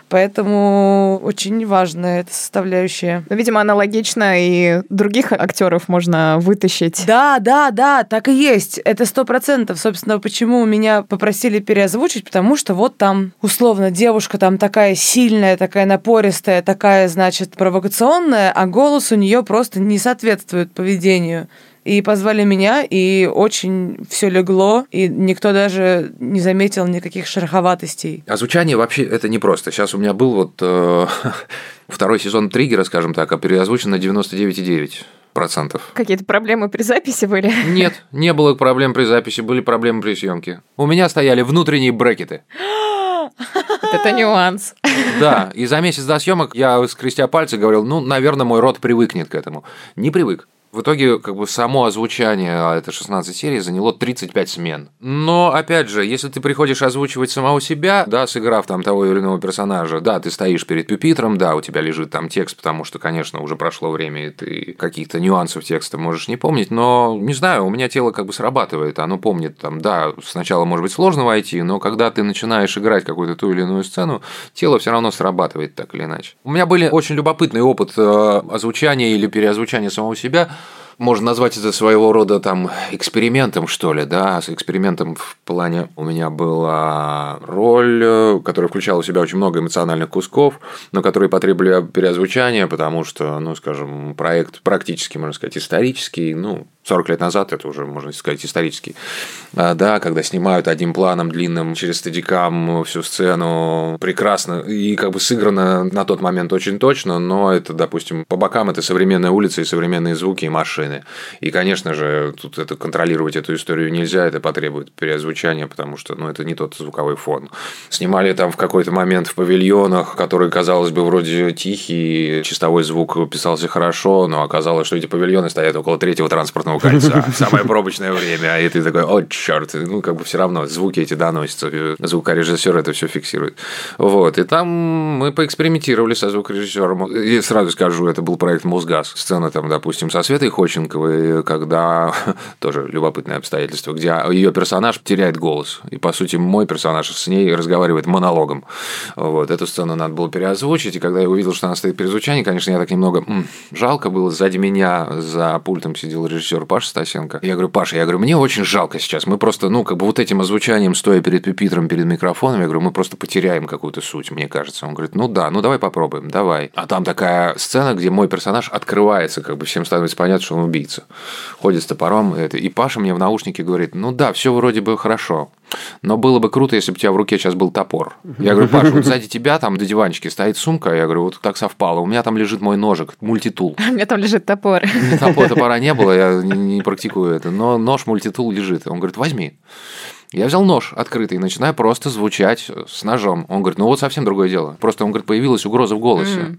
Поэтому очень важная эта составляющая. Ну, видимо, аналогично и других актеров можно вытащить. Да, да, да, так и есть. Это сто процентов. Собственно, почему меня попросили переозвучить, потому что вот там, условно, девушка там такая сильная, такая напористая, такая, значит, провокационная, а голос у нее просто не соответствует поведению. И позвали меня, и очень все легло, и никто даже не заметил никаких шероховатостей. А звучание вообще это не просто. Сейчас у меня был вот э, второй сезон триггера, скажем так, а переозвучен на 99,9 процентов. Какие-то проблемы при записи были? Нет, не было проблем при записи, были проблемы при съемке. У меня стояли внутренние брекеты. Это нюанс. Да, и за месяц до съемок я, скрестя пальцы, говорил, ну, наверное, мой рот привыкнет к этому. Не привык. В итоге, как бы само озвучание, а это 16 серий, заняло 35 смен. Но, опять же, если ты приходишь озвучивать самого себя, да, сыграв там того или иного персонажа, да, ты стоишь перед пюпитром, да, у тебя лежит там текст, потому что, конечно, уже прошло время, и ты каких-то нюансов текста можешь не помнить, но, не знаю, у меня тело как бы срабатывает, оно помнит там, да, сначала может быть сложно войти, но когда ты начинаешь играть какую-то ту или иную сцену, тело все равно срабатывает так или иначе. У меня были очень любопытный опыт э, озвучания или переозвучания самого себя, можно назвать это своего рода там экспериментом, что ли, да, с экспериментом в плане у меня была роль, которая включала в себя очень много эмоциональных кусков, но которые потребовали переозвучания, потому что, ну, скажем, проект практически, можно сказать, исторический, ну, 40 лет назад, это уже, можно сказать, исторический, а, да, когда снимают одним планом длинным через стадикам всю сцену прекрасно и как бы сыграно на тот момент очень точно, но это, допустим, по бокам это современная улица и современные звуки и машины. И, конечно же, тут это контролировать эту историю нельзя, это потребует переозвучания, потому что, ну, это не тот звуковой фон. Снимали там в какой-то момент в павильонах, который, казалось бы, вроде тихий, чистовой звук писался хорошо, но оказалось, что эти павильоны стоят около третьего транспортного кольца. Самое пробочное время. И ты такой, о, черт. Ну, как бы все равно звуки эти доносятся. Звукорежиссер это все фиксирует. Вот. И там мы поэкспериментировали со звукорежиссером. И сразу скажу, это был проект Мосгаз. Сцена там, допустим, со Светой Ходченковой, когда тоже любопытное обстоятельство, где ее персонаж теряет голос. И, по сути, мой персонаж с ней разговаривает монологом. Вот. Эту сцену надо было переозвучить. И когда я увидел, что она стоит перезвучание, конечно, я так немного м, жалко было. Сзади меня за пультом сидел режиссер Паша Стасенко. Я говорю, Паша, я говорю, мне очень жалко сейчас. Мы просто, ну, как бы вот этим озвучанием, стоя перед пюпитром, перед микрофоном, я говорю, мы просто потеряем какую-то суть, мне кажется. Он говорит, ну да, ну давай попробуем, давай. А там такая сцена, где мой персонаж открывается, как бы всем становится понятно, что он убийца. Ходит с топором, и Паша мне в наушнике говорит, ну да, все вроде бы хорошо. Но было бы круто, если бы у тебя в руке сейчас был топор. Я говорю, Паша, вот сзади тебя там до диванчики стоит сумка. Я говорю, вот так совпало. У меня там лежит мой ножик, мультитул. У меня там лежит топор. Топора, топора не было, я не практикую это. Но нож мультитул лежит. Он говорит, возьми. Я взял нож открытый и начинаю просто звучать с ножом. Он говорит, ну вот совсем другое дело. Просто, он говорит, появилась угроза в голосе. Mm.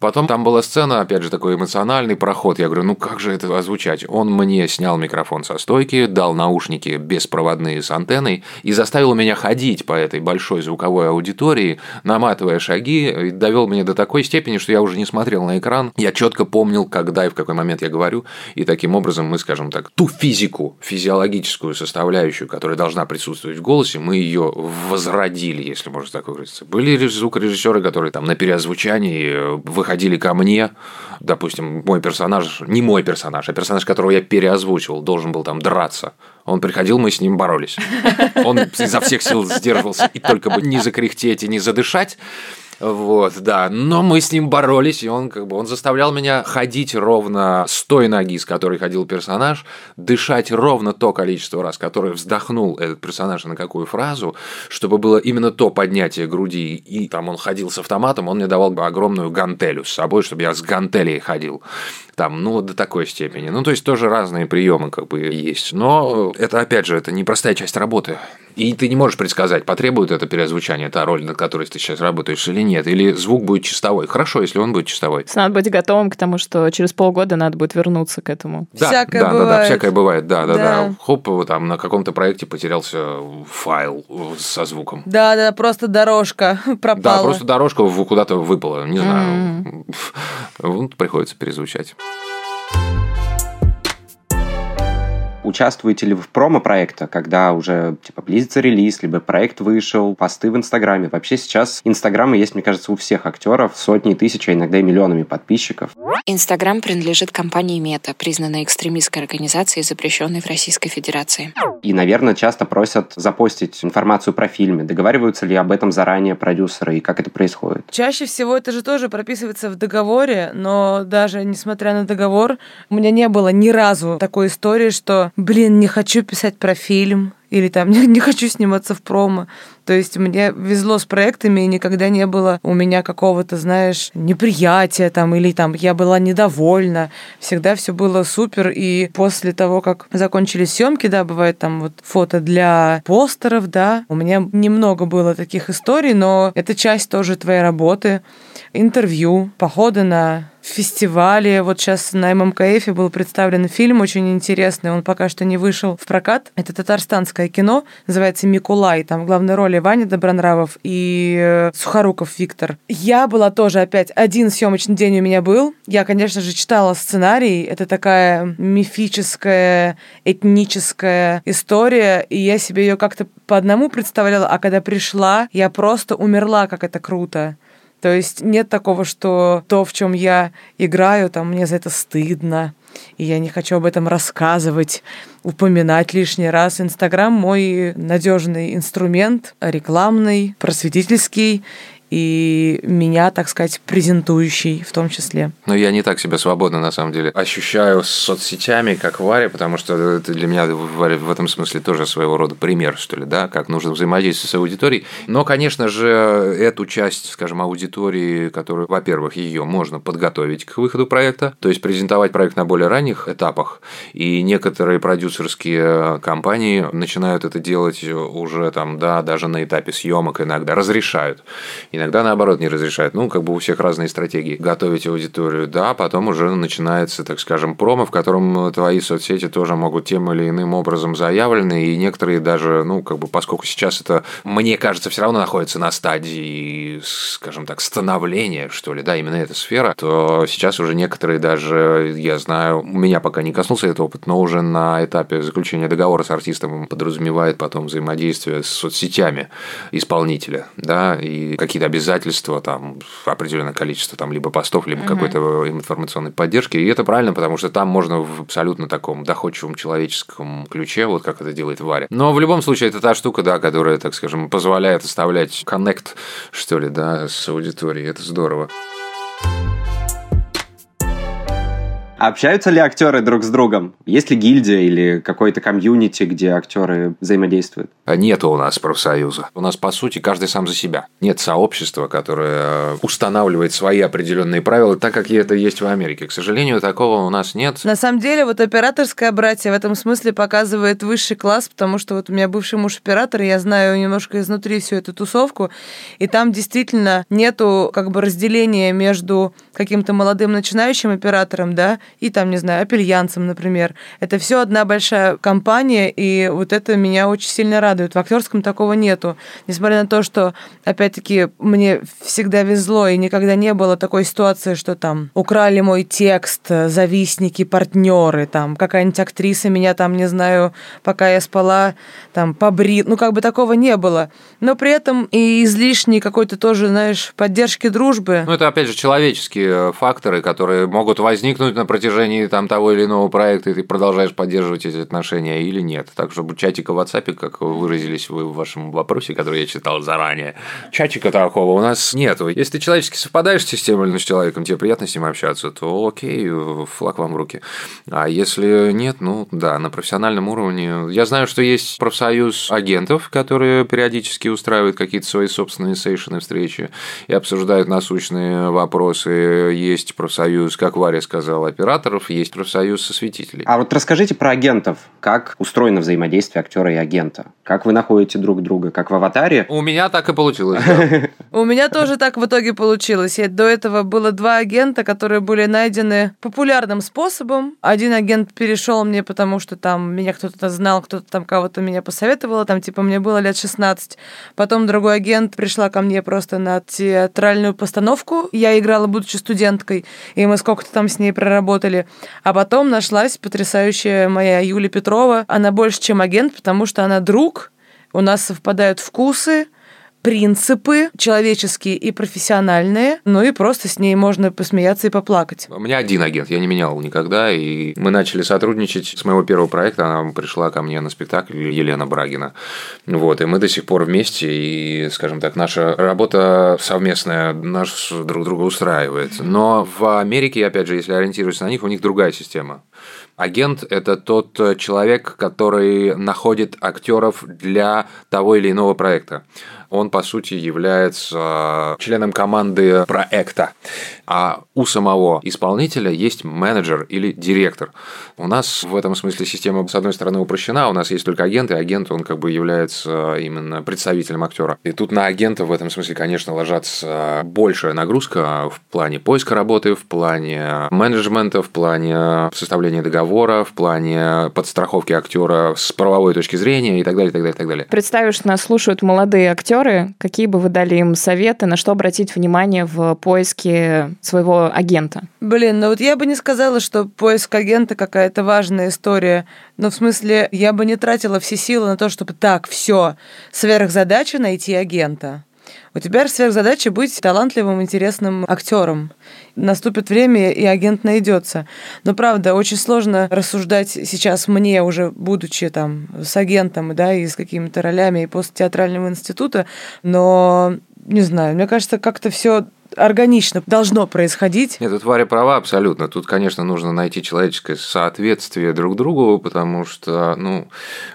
Потом там была сцена, опять же, такой эмоциональный проход. Я говорю, ну как же это озвучать? Он мне снял микрофон со стойки, дал наушники беспроводные с антенной и заставил меня ходить по этой большой звуковой аудитории, наматывая шаги, и довел меня до такой степени, что я уже не смотрел на экран. Я четко помнил, когда и в какой момент я говорю, и таким образом мы, скажем так, ту физику, физиологическую составляющую, которая должна присутствовать в голосе, мы ее возродили, если можно так выразиться. Были звукорежиссеры, которые там на переозвучании выходили приходили ко мне, допустим, мой персонаж, не мой персонаж, а персонаж, которого я переозвучивал, должен был там драться. Он приходил, мы с ним боролись. Он изо всех сил сдерживался, и только бы не закряхтеть и не задышать, вот, да. Но мы с ним боролись, и он как бы он заставлял меня ходить ровно с той ноги, с которой ходил персонаж, дышать ровно то количество раз, которое вздохнул этот персонаж на какую фразу, чтобы было именно то поднятие груди. И там он ходил с автоматом, он мне давал бы огромную гантелю с собой, чтобы я с гантелей ходил. Там, ну, до такой степени. Ну, то есть тоже разные приемы как бы есть. Но это, опять же, это непростая часть работы. И ты не можешь предсказать, потребует это переозвучание, та роль, над которой ты сейчас работаешь или нет, или звук будет чистовой. Хорошо, если он будет чистовой. Надо быть готовым к тому, что через полгода надо будет вернуться к этому. Да, Всякое да, да, да, бывает. всякое бывает, да, да, да, Да. Хоп, там на каком-то проекте потерялся файл со звуком. Да, да, просто дорожка пропала. Да, просто дорожка куда-то выпала, не знаю. Вот приходится перезвучать. Участвуете ли вы в промо-проекта, когда уже типа близится релиз, либо проект вышел, посты в Инстаграме? Вообще сейчас Инстаграмы есть, мне кажется, у всех актеров сотни тысяч, а иногда и миллионами подписчиков. Инстаграм принадлежит компании Мета, признанной экстремистской организацией, запрещенной в Российской Федерации. И, наверное, часто просят запостить информацию про фильмы. Договариваются ли об этом заранее продюсеры и как это происходит? Чаще всего это же тоже прописывается в договоре, но даже несмотря на договор, у меня не было ни разу такой истории, что, блин, не хочу писать про фильм, или там не, не хочу сниматься в промо. То есть мне везло с проектами, и никогда не было у меня какого-то, знаешь, неприятия там, или там я была недовольна. Всегда все было супер, и после того, как закончились съемки, да, бывает там вот фото для постеров, да, у меня немного было таких историй, но это часть тоже твоей работы. Интервью, походы на фестивале. Вот сейчас на ММКФ был представлен фильм очень интересный. Он пока что не вышел в прокат. Это татарстанское кино. Называется «Микулай». Там в главной роли Ваня Добронравов и э, Сухоруков Виктор. Я была тоже опять... Один съемочный день у меня был. Я, конечно же, читала сценарий. Это такая мифическая, этническая история. И я себе ее как-то по одному представляла. А когда пришла, я просто умерла, как это круто. То есть нет такого, что то, в чем я играю, там мне за это стыдно, и я не хочу об этом рассказывать, упоминать лишний раз. Инстаграм мой надежный инструмент, рекламный, просветительский, и меня, так сказать, презентующий в том числе. Но я не так себя свободно, на самом деле, ощущаю с соцсетями, как Варя, потому что это для меня Варя в этом смысле тоже своего рода пример, что ли, да, как нужно взаимодействовать с аудиторией. Но, конечно же, эту часть, скажем, аудитории, которую, во-первых, ее можно подготовить к выходу проекта, то есть презентовать проект на более ранних этапах, и некоторые продюсерские компании начинают это делать уже там, да, даже на этапе съемок иногда разрешают. Иногда, наоборот, не разрешают. Ну, как бы у всех разные стратегии. Готовить аудиторию, да, потом уже начинается, так скажем, промо, в котором твои соцсети тоже могут тем или иным образом заявлены, и некоторые даже, ну, как бы, поскольку сейчас это, мне кажется, все равно находится на стадии, скажем так, становления, что ли, да, именно эта сфера, то сейчас уже некоторые даже, я знаю, у меня пока не коснулся этот опыт, но уже на этапе заключения договора с артистом подразумевает потом взаимодействие с соцсетями исполнителя, да, и какие-то обязательства, там, определенное количество там либо постов, либо какой-то информационной поддержки. И это правильно, потому что там можно в абсолютно таком доходчивом человеческом ключе, вот как это делает Варя. Но в любом случае, это та штука, да, которая, так скажем, позволяет оставлять коннект, что ли, да, с аудиторией. Это здорово. Общаются ли актеры друг с другом? Есть ли гильдия или какой-то комьюнити, где актеры взаимодействуют? А Нет у нас профсоюза. У нас, по сути, каждый сам за себя. Нет сообщества, которое устанавливает свои определенные правила, так как это есть в Америке. К сожалению, такого у нас нет. На самом деле, вот операторское братье в этом смысле показывает высший класс, потому что вот у меня бывший муж оператор, и я знаю немножко изнутри всю эту тусовку, и там действительно нету как бы разделения между каким-то молодым начинающим оператором, да, и там, не знаю, апельянцем, например. Это все одна большая компания, и вот это меня очень сильно радует. В актерском такого нету. Несмотря на то, что, опять-таки, мне всегда везло, и никогда не было такой ситуации, что там украли мой текст, завистники, партнеры, там какая-нибудь актриса меня там, не знаю, пока я спала, там побрит. Ну, как бы такого не было. Но при этом и излишней какой-то тоже, знаешь, поддержки дружбы. Ну, это, опять же, человеческие факторы, которые могут возникнуть на там, того или иного проекта, ты продолжаешь поддерживать эти отношения или нет. Так, чтобы чатика в WhatsApp, как выразились вы в вашем вопросе, который я читал заранее, чатика такого у нас нету. Если ты человечески совпадаешь с тем или иным человеком, тебе приятно с ним общаться, то окей, флаг вам в руки. А если нет, ну да, на профессиональном уровне. Я знаю, что есть профсоюз агентов, которые периодически устраивают какие-то свои собственные сейшины, встречи и обсуждают насущные вопросы. есть профсоюз, как Варя сказала, операторов, есть профсоюз осветителей. А вот расскажите про агентов. Как устроено взаимодействие актера и агента? Как вы находите друг друга? Как в «Аватаре»? У меня так и получилось. У меня тоже так в итоге получилось. Я- До этого было два агента, которые были найдены популярным способом. Один агент перешел мне, потому что там меня кто-то знал, кто-то там кого-то меня посоветовал, там типа мне было лет 16. Потом другой агент пришла ко мне просто на театральную постановку. Я играла, будучи студенткой, и мы сколько-то там с ней проработали. А потом нашлась потрясающая моя Юлия Петрова. Она больше, чем агент, потому что она друг, у нас совпадают вкусы, принципы человеческие и профессиональные, ну и просто с ней можно посмеяться и поплакать. У меня один агент, я не менял никогда, и мы начали сотрудничать с моего первого проекта, она пришла ко мне на спектакль Елена Брагина, вот, и мы до сих пор вместе, и, скажем так, наша работа совместная нас друг друга устраивает, но в Америке, опять же, если ориентируюсь на них, у них другая система. Агент – это тот человек, который находит актеров для того или иного проекта. Он, по сути, является членом команды проекта. А у самого исполнителя есть менеджер или директор. У нас в этом смысле система, с одной стороны, упрощена. У нас есть только агент, и агент, он как бы является именно представителем актера. И тут на агента в этом смысле, конечно, ложится большая нагрузка в плане поиска работы, в плане менеджмента, в плане составления договора, в плане подстраховки актера с правовой точки зрения и так далее, и так далее, и так далее. Представишь, нас слушают молодые актеры. Какие бы вы дали им советы, на что обратить внимание в поиске своего агента? Блин, ну вот я бы не сказала, что поиск агента какая-то важная история. Но в смысле, я бы не тратила все силы на то, чтобы так, все, сверхзадача найти агента. У тебя сверхзадача быть талантливым, интересным актером. Наступит время, и агент найдется. Но правда, очень сложно рассуждать сейчас мне, уже будучи там с агентом, да, и с какими-то ролями и после театрального института. Но не знаю, мне кажется, как-то все органично должно происходить. Нет, тут Варя права абсолютно. Тут, конечно, нужно найти человеческое соответствие друг другу, потому что, ну,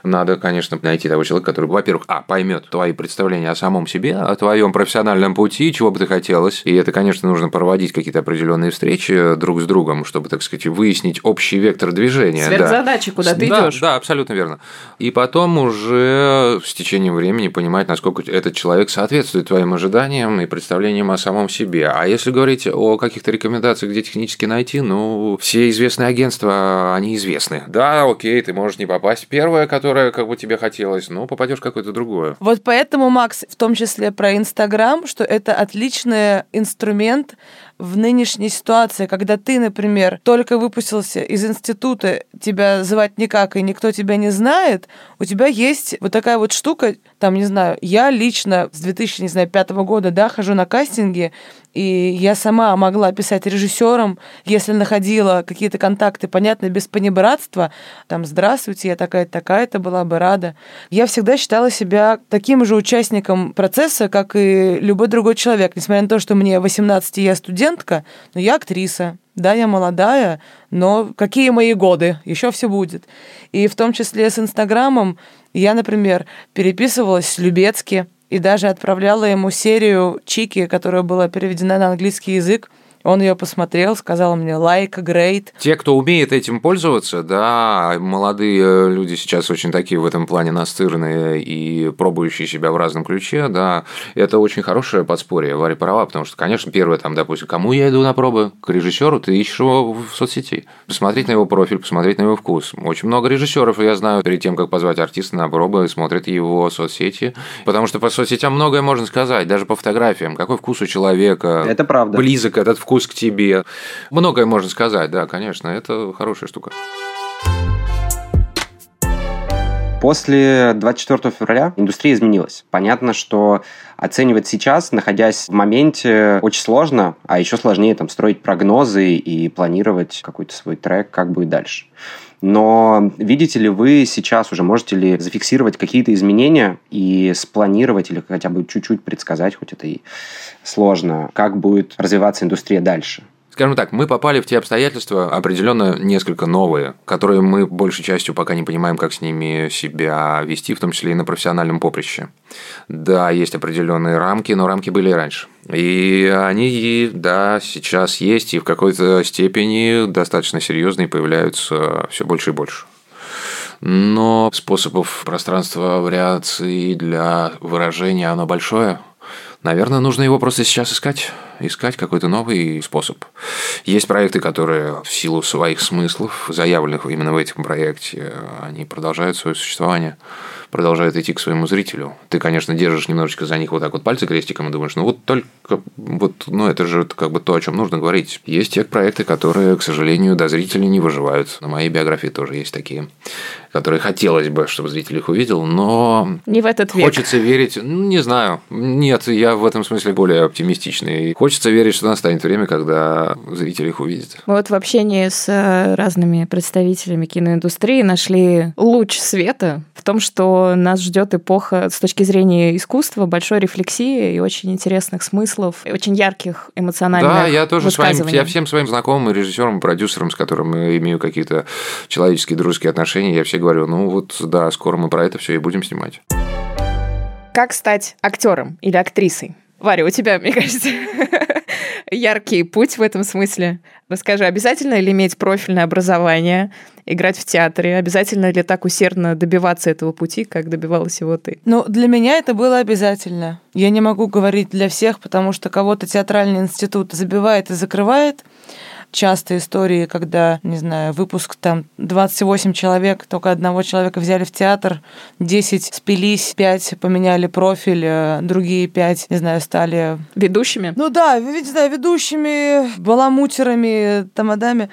надо, конечно, найти того человека, который, во-первых, а, поймет твои представления о самом себе, о твоем профессиональном пути, чего бы ты хотелось. И это, конечно, нужно проводить какие-то определенные встречи друг с другом, чтобы, так сказать, выяснить общий вектор движения. да. Сверхзадача, куда ты Да, идешь. Да, абсолютно верно. И потом уже с течением времени понимать, насколько этот человек соответствует твоим ожиданиям и представлениям о самом себе. А если говорить о каких-то рекомендациях, где технически найти, ну, все известные агентства, они известны. Да, окей, ты можешь не попасть в первое, которое как бы тебе хотелось, но попадешь в какое-то другое. Вот поэтому, Макс, в том числе про Инстаграм, что это отличный инструмент в нынешней ситуации, когда ты, например, только выпустился из института, тебя звать никак, и никто тебя не знает, у тебя есть вот такая вот штука, там, не знаю, я лично с 2005 года, да, хожу на кастинги, и я сама могла писать режиссерам, если находила какие-то контакты, понятно, без понебратства, там, здравствуйте, я такая-то, такая-то, была бы рада. Я всегда считала себя таким же участником процесса, как и любой другой человек, несмотря на то, что мне 18, и я студентка, но я актриса, да, я молодая, но какие мои годы? Еще все будет. И в том числе с Инстаграмом я, например, переписывалась с Любецки и даже отправляла ему серию Чики, которая была переведена на английский язык. Он ее посмотрел, сказал мне лайк, great. Те, кто умеет этим пользоваться, да, молодые люди сейчас очень такие в этом плане настырные и пробующие себя в разном ключе, да, это очень хорошее подспорье, Варя права, потому что, конечно, первое, там, допустим, кому я иду на пробы? К режиссеру, ты ищешь его в соцсети. Посмотреть на его профиль, посмотреть на его вкус. Очень много режиссеров, я знаю, перед тем, как позвать артиста на пробы, смотрят его соцсети, потому что по соцсетям многое можно сказать, даже по фотографиям, какой вкус у человека, Это правда. близок этот вкус к тебе. Многое можно сказать, да, конечно, это хорошая штука. После 24 февраля индустрия изменилась. Понятно, что оценивать сейчас, находясь в моменте, очень сложно, а еще сложнее там строить прогнозы и планировать какой-то свой трек, как будет дальше. Но видите ли вы сейчас уже, можете ли зафиксировать какие-то изменения и спланировать или хотя бы чуть-чуть предсказать, хоть это и сложно, как будет развиваться индустрия дальше? Скажем так, мы попали в те обстоятельства определенно несколько новые, которые мы большей частью пока не понимаем, как с ними себя вести, в том числе и на профессиональном поприще. Да, есть определенные рамки, но рамки были и раньше. И они, да, сейчас есть, и в какой-то степени достаточно серьезные появляются все больше и больше. Но способов пространства вариаций для выражения оно большое – Наверное, нужно его просто сейчас искать, искать какой-то новый способ. Есть проекты, которые в силу своих смыслов, заявленных именно в этом проекте, они продолжают свое существование продолжают идти к своему зрителю. Ты, конечно, держишь немножечко за них вот так вот пальцы крестиком и думаешь, ну вот только вот, ну это же как бы то, о чем нужно говорить. Есть те проекты, которые, к сожалению, до зрителей не выживают. На моей биографии тоже есть такие, которые хотелось бы, чтобы зритель их увидел, но... Не в этот век. Хочется верить, ну, не знаю. Нет, я в этом смысле более оптимистичный. Хочется верить, что настанет время, когда зритель их увидит. Мы вот в общении с э, разными представителями киноиндустрии нашли луч света в том, что нас ждет эпоха с точки зрения искусства, большой рефлексии и очень интересных смыслов, и очень ярких эмоциональных Да, я тоже своим, я всем своим знакомым, режиссерам, продюсерам, с которыми имею какие-то человеческие, дружеские отношения, я все говорю, ну вот, да, скоро мы про это все и будем снимать. Как стать актером или актрисой? Варя, у тебя, мне кажется, яркий путь в этом смысле. Расскажи, обязательно ли иметь профильное образование, играть в театре? Обязательно ли так усердно добиваться этого пути, как добивалась его ты? Ну, для меня это было обязательно. Я не могу говорить для всех, потому что кого-то театральный институт забивает и закрывает, часто истории, когда, не знаю, выпуск там 28 человек, только одного человека взяли в театр, 10 спились, 5 поменяли профиль, э, другие 5, не знаю, стали... Ведущими? Ну да, не знаю, ведущими, баламутерами, тамадами.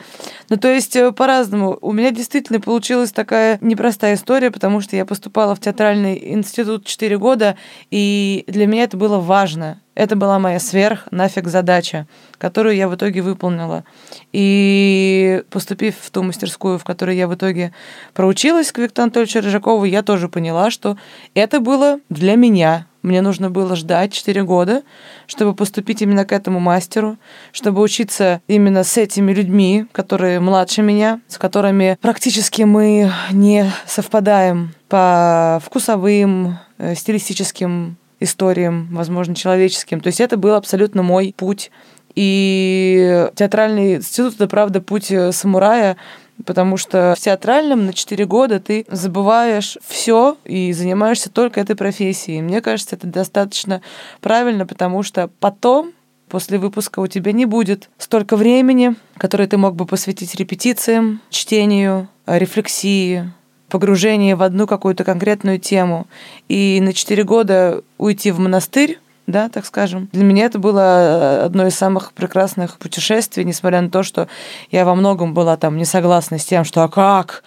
Ну то есть э, по-разному. У меня действительно получилась такая непростая история, потому что я поступала в театральный институт 4 года, и для меня это было важно. Это была моя сверх нафиг задача, которую я в итоге выполнила. И поступив в ту мастерскую, в которой я в итоге проучилась к Виктору Анатольевичу Рыжакову, я тоже поняла, что это было для меня. Мне нужно было ждать 4 года, чтобы поступить именно к этому мастеру, чтобы учиться именно с этими людьми, которые младше меня, с которыми практически мы не совпадаем по вкусовым, э, стилистическим историям, возможно, человеческим. То есть это был абсолютно мой путь. И театральный институт — это, правда, путь э, самурая, потому что в театральном на 4 года ты забываешь все и занимаешься только этой профессией. Мне кажется, это достаточно правильно, потому что потом после выпуска у тебя не будет столько времени, которое ты мог бы посвятить репетициям, чтению, рефлексии, погружение в одну какую-то конкретную тему. И на четыре года уйти в монастырь, да, так скажем. Для меня это было одно из самых прекрасных путешествий, несмотря на то, что я во многом была там не согласна с тем, что а как,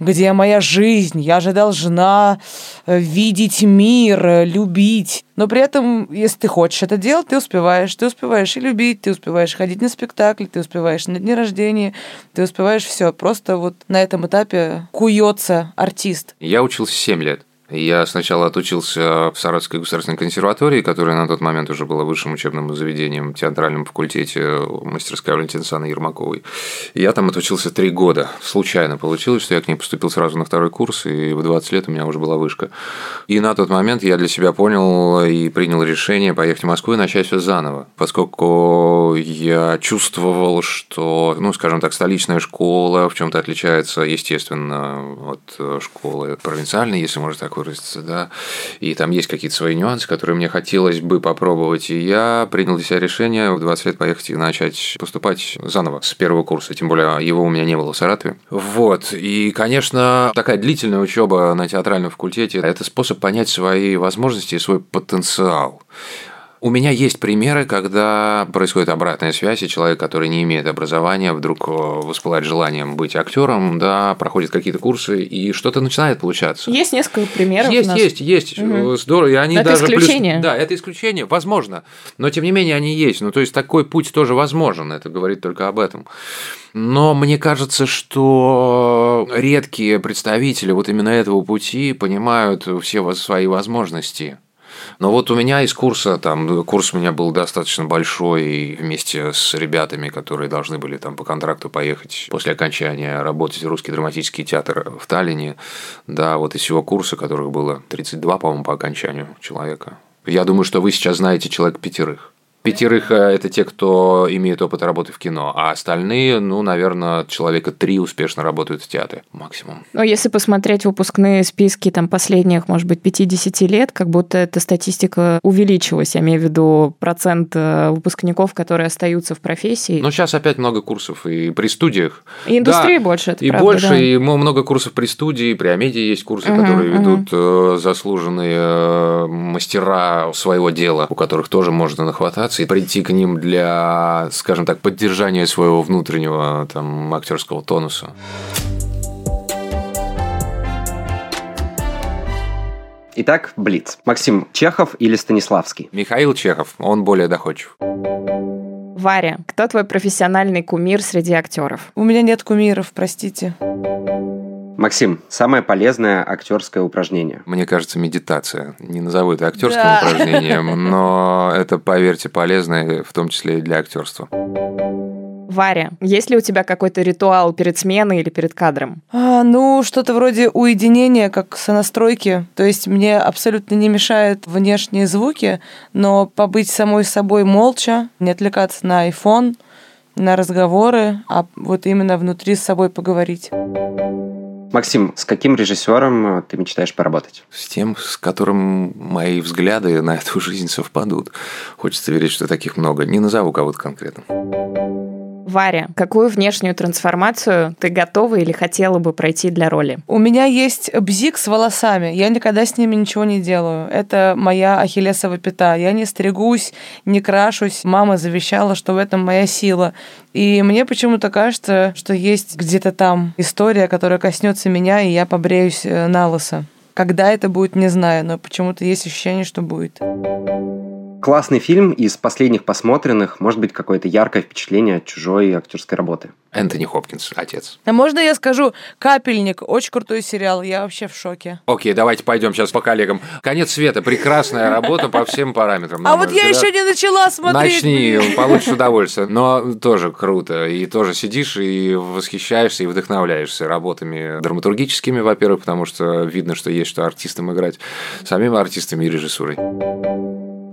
где моя жизнь, я же должна э, видеть мир, э, любить. Но при этом, если ты хочешь это делать, ты успеваешь. Ты успеваешь и любить, ты успеваешь ходить на спектакли, ты успеваешь на дни рождения, ты успеваешь все. Просто вот на этом этапе куется артист. Я учился 7 лет. Я сначала отучился в Саратовской государственной консерватории, которая на тот момент уже была высшим учебным заведением, театральном факультете мастерской Валентины Саны Ермаковой. Я там отучился три года. Случайно получилось, что я к ней поступил сразу на второй курс, и в 20 лет у меня уже была вышка. И на тот момент я для себя понял и принял решение поехать в Москву и начать все заново, поскольку я чувствовал, что, ну, скажем так, столичная школа в чем-то отличается, естественно, от школы провинциальной, если можно так выразиться, да, и там есть какие-то свои нюансы, которые мне хотелось бы попробовать, и я принял для себя решение в 20 лет поехать и начать поступать заново с первого курса, тем более его у меня не было в Саратове. Вот, и, конечно, такая длительная учеба на театральном факультете – это способ понять свои возможности и свой потенциал. У меня есть примеры, когда происходит обратная связь, и человек, который не имеет образования, вдруг э, воспылает желанием быть актером, да, проходит какие-то курсы, и что-то начинает получаться. Есть несколько примеров. Есть, есть, есть. Угу. Здорово. И они это даже исключение. Плюс... Да, это исключение, возможно. Но тем не менее они есть. Ну, то есть такой путь тоже возможен. Это говорит только об этом. Но мне кажется, что редкие представители вот именно этого пути понимают все свои возможности Но вот у меня из курса, там, курс у меня был достаточно большой, и вместе с ребятами, которые должны были там по контракту поехать после окончания работать в Русский драматический театр в Таллине, да, вот из всего курса, которых было 32, по-моему, по окончанию человека. Я думаю, что вы сейчас знаете человек пятерых. Пятерых э, – это те, кто имеет опыт работы в кино, а остальные, ну, наверное, человека три успешно работают в театре максимум. Но если посмотреть выпускные списки там последних, может быть, 50 лет, как будто эта статистика увеличилась. Я имею в виду процент э, выпускников, которые остаются в профессии. Но сейчас опять много курсов и при студиях. И индустрии да, больше, это И правда, больше, да. и много курсов при студии, при Амеде есть курсы, Мгм, которые ведут э, заслуженные мастера своего дела, у которых тоже можно нахвататься и прийти к ним для, скажем так, поддержания своего внутреннего там актерского тонуса. Итак, Блиц. Максим, Чехов или Станиславский? Михаил Чехов, он более доходчив. Варя, кто твой профессиональный кумир среди актеров? У меня нет кумиров, простите. Максим, самое полезное актерское упражнение. Мне кажется, медитация. Не назову это актерским Да. упражнением, но это, поверьте, полезно, в том числе и для актерства. Варя, есть ли у тебя какой-то ритуал перед сменой или перед кадром? А, ну, что-то вроде уединения, как сонастройки. То есть мне абсолютно не мешают внешние звуки, но побыть самой собой молча, не отвлекаться на iPhone, на разговоры, а вот именно внутри с собой поговорить. Максим, с каким режиссером э, ты мечтаешь поработать? С тем, с которым мои взгляды на эту жизнь совпадут. Хочется верить, что таких много. Не назову кого-то конкретно. Варя, какую внешнюю трансформацию ты готова или хотела бы пройти для роли? У меня есть бзик с волосами. Я никогда с ними ничего не делаю. Это моя ахиллесова пята. Я не стригусь, не крашусь. Мама завещала, что в этом моя сила. И мне почему-то кажется, что есть где-то там история, которая коснется меня, и я побреюсь э, на лысо. Когда это будет, не знаю, но почему-то есть ощущение, что будет. Классный фильм из последних посмотренных, может быть, какое-то яркое впечатление от чужой актерской работы. Энтони Хопкинс, отец. А можно я скажу «Капельник»? Очень крутой сериал. Я вообще в шоке. Окей, давайте пойдем сейчас по коллегам. Конец света. Прекрасная работа по всем параметрам. а вот я еще не начала смотреть. Начни, получишь удовольствие. Но тоже круто. И тоже сидишь и восхищаешься, и вдохновляешься работами драматургическими, во-первых, потому что видно, что есть что артистам играть, самими артистами и режиссурой.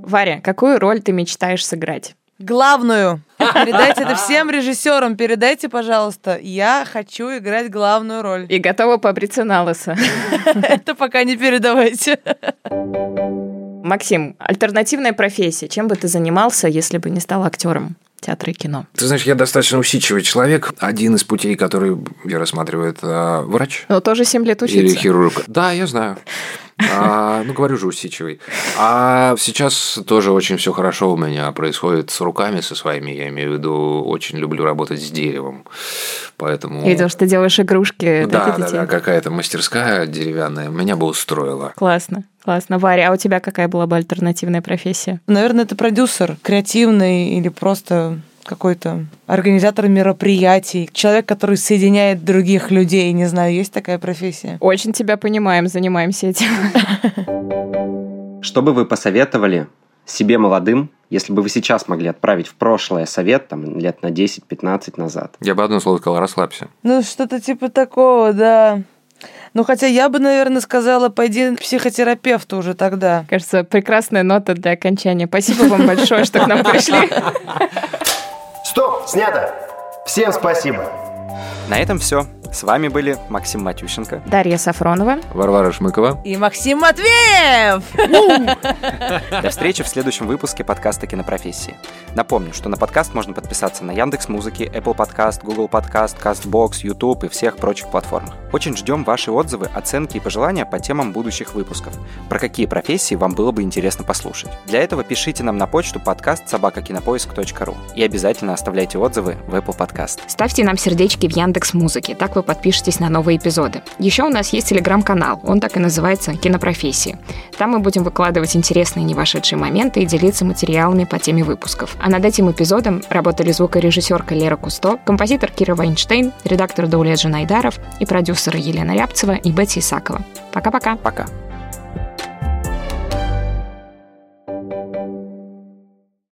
Варя, какую роль ты мечтаешь сыграть? Главную. Передайте это всем режиссерам. Передайте, пожалуйста. Я хочу играть главную роль. И готова побриться на лысо. Это пока не передавайте. Максим, альтернативная профессия. Чем бы ты занимался, если бы не стал актером театра и кино? Ты знаешь, я достаточно усидчивый человек. Один из путей, который я рассматриваю, это врач. Но тоже 7 лет Или учиться. хирург. Да, я знаю. А, ну, говорю же, усидчивый. А сейчас тоже очень все хорошо у меня происходит с руками со своими. Я имею в виду, очень люблю работать с деревом. Поэтому... Я видела, что ты делаешь игрушки да, Да, да, какая-то мастерская деревянная меня бы устроила. Классно, классно. Варя, а у тебя какая была бы альтернативная профессия? Наверное, это продюсер, креативный или просто какой-то организатор мероприятий, человек, который соединяет других людей. Не знаю, есть такая профессия. Очень тебя понимаем, занимаемся этим. Что бы вы посоветовали себе молодым, если бы вы сейчас могли отправить в прошлое совет, там, лет на 10-15 назад? Я бы одно слово сказал, расслабься. Ну, что-то типа такого, да. Ну, хотя я бы, наверное, сказала, пойди к психотерапевту уже тогда. Кажется, прекрасная нота для окончания. Спасибо вам большое, что к нам пришли. Стоп, снято. Всем спасибо. На этом все. С вами были Максим Матющенко. Дарья Сафронова. Варвара Шмыкова. И Максим Матвеев! До встречи в следующем выпуске подкаста «Кинопрофессии». Напомню, что на подкаст можно подписаться на Яндекс Музыке, Apple Podcast, Google Podcast, CastBox, YouTube и всех прочих платформах. Очень ждем ваши отзывы, оценки и пожелания по темам будущих выпусков. Про какие профессии вам было бы интересно послушать. Для этого пишите нам на почту подкаст собакакинопоиск.ру и обязательно оставляйте отзывы в Apple Podcast. Ставьте нам сердечки в Яндекс Музыке, так вы подпишетесь на новые эпизоды. Еще у нас есть телеграм-канал, он так и называется «Кинопрофессии». Там мы будем выкладывать интересные не вошедшие моменты и делиться материалами по теме выпусков. А над этим эпизодом работали звукорежиссерка Лера Кусто, композитор Кира Вайнштейн, редактор Даулет Жанайдаров и продюсеры Елена Рябцева и Бетти Исакова. Пока-пока. Пока.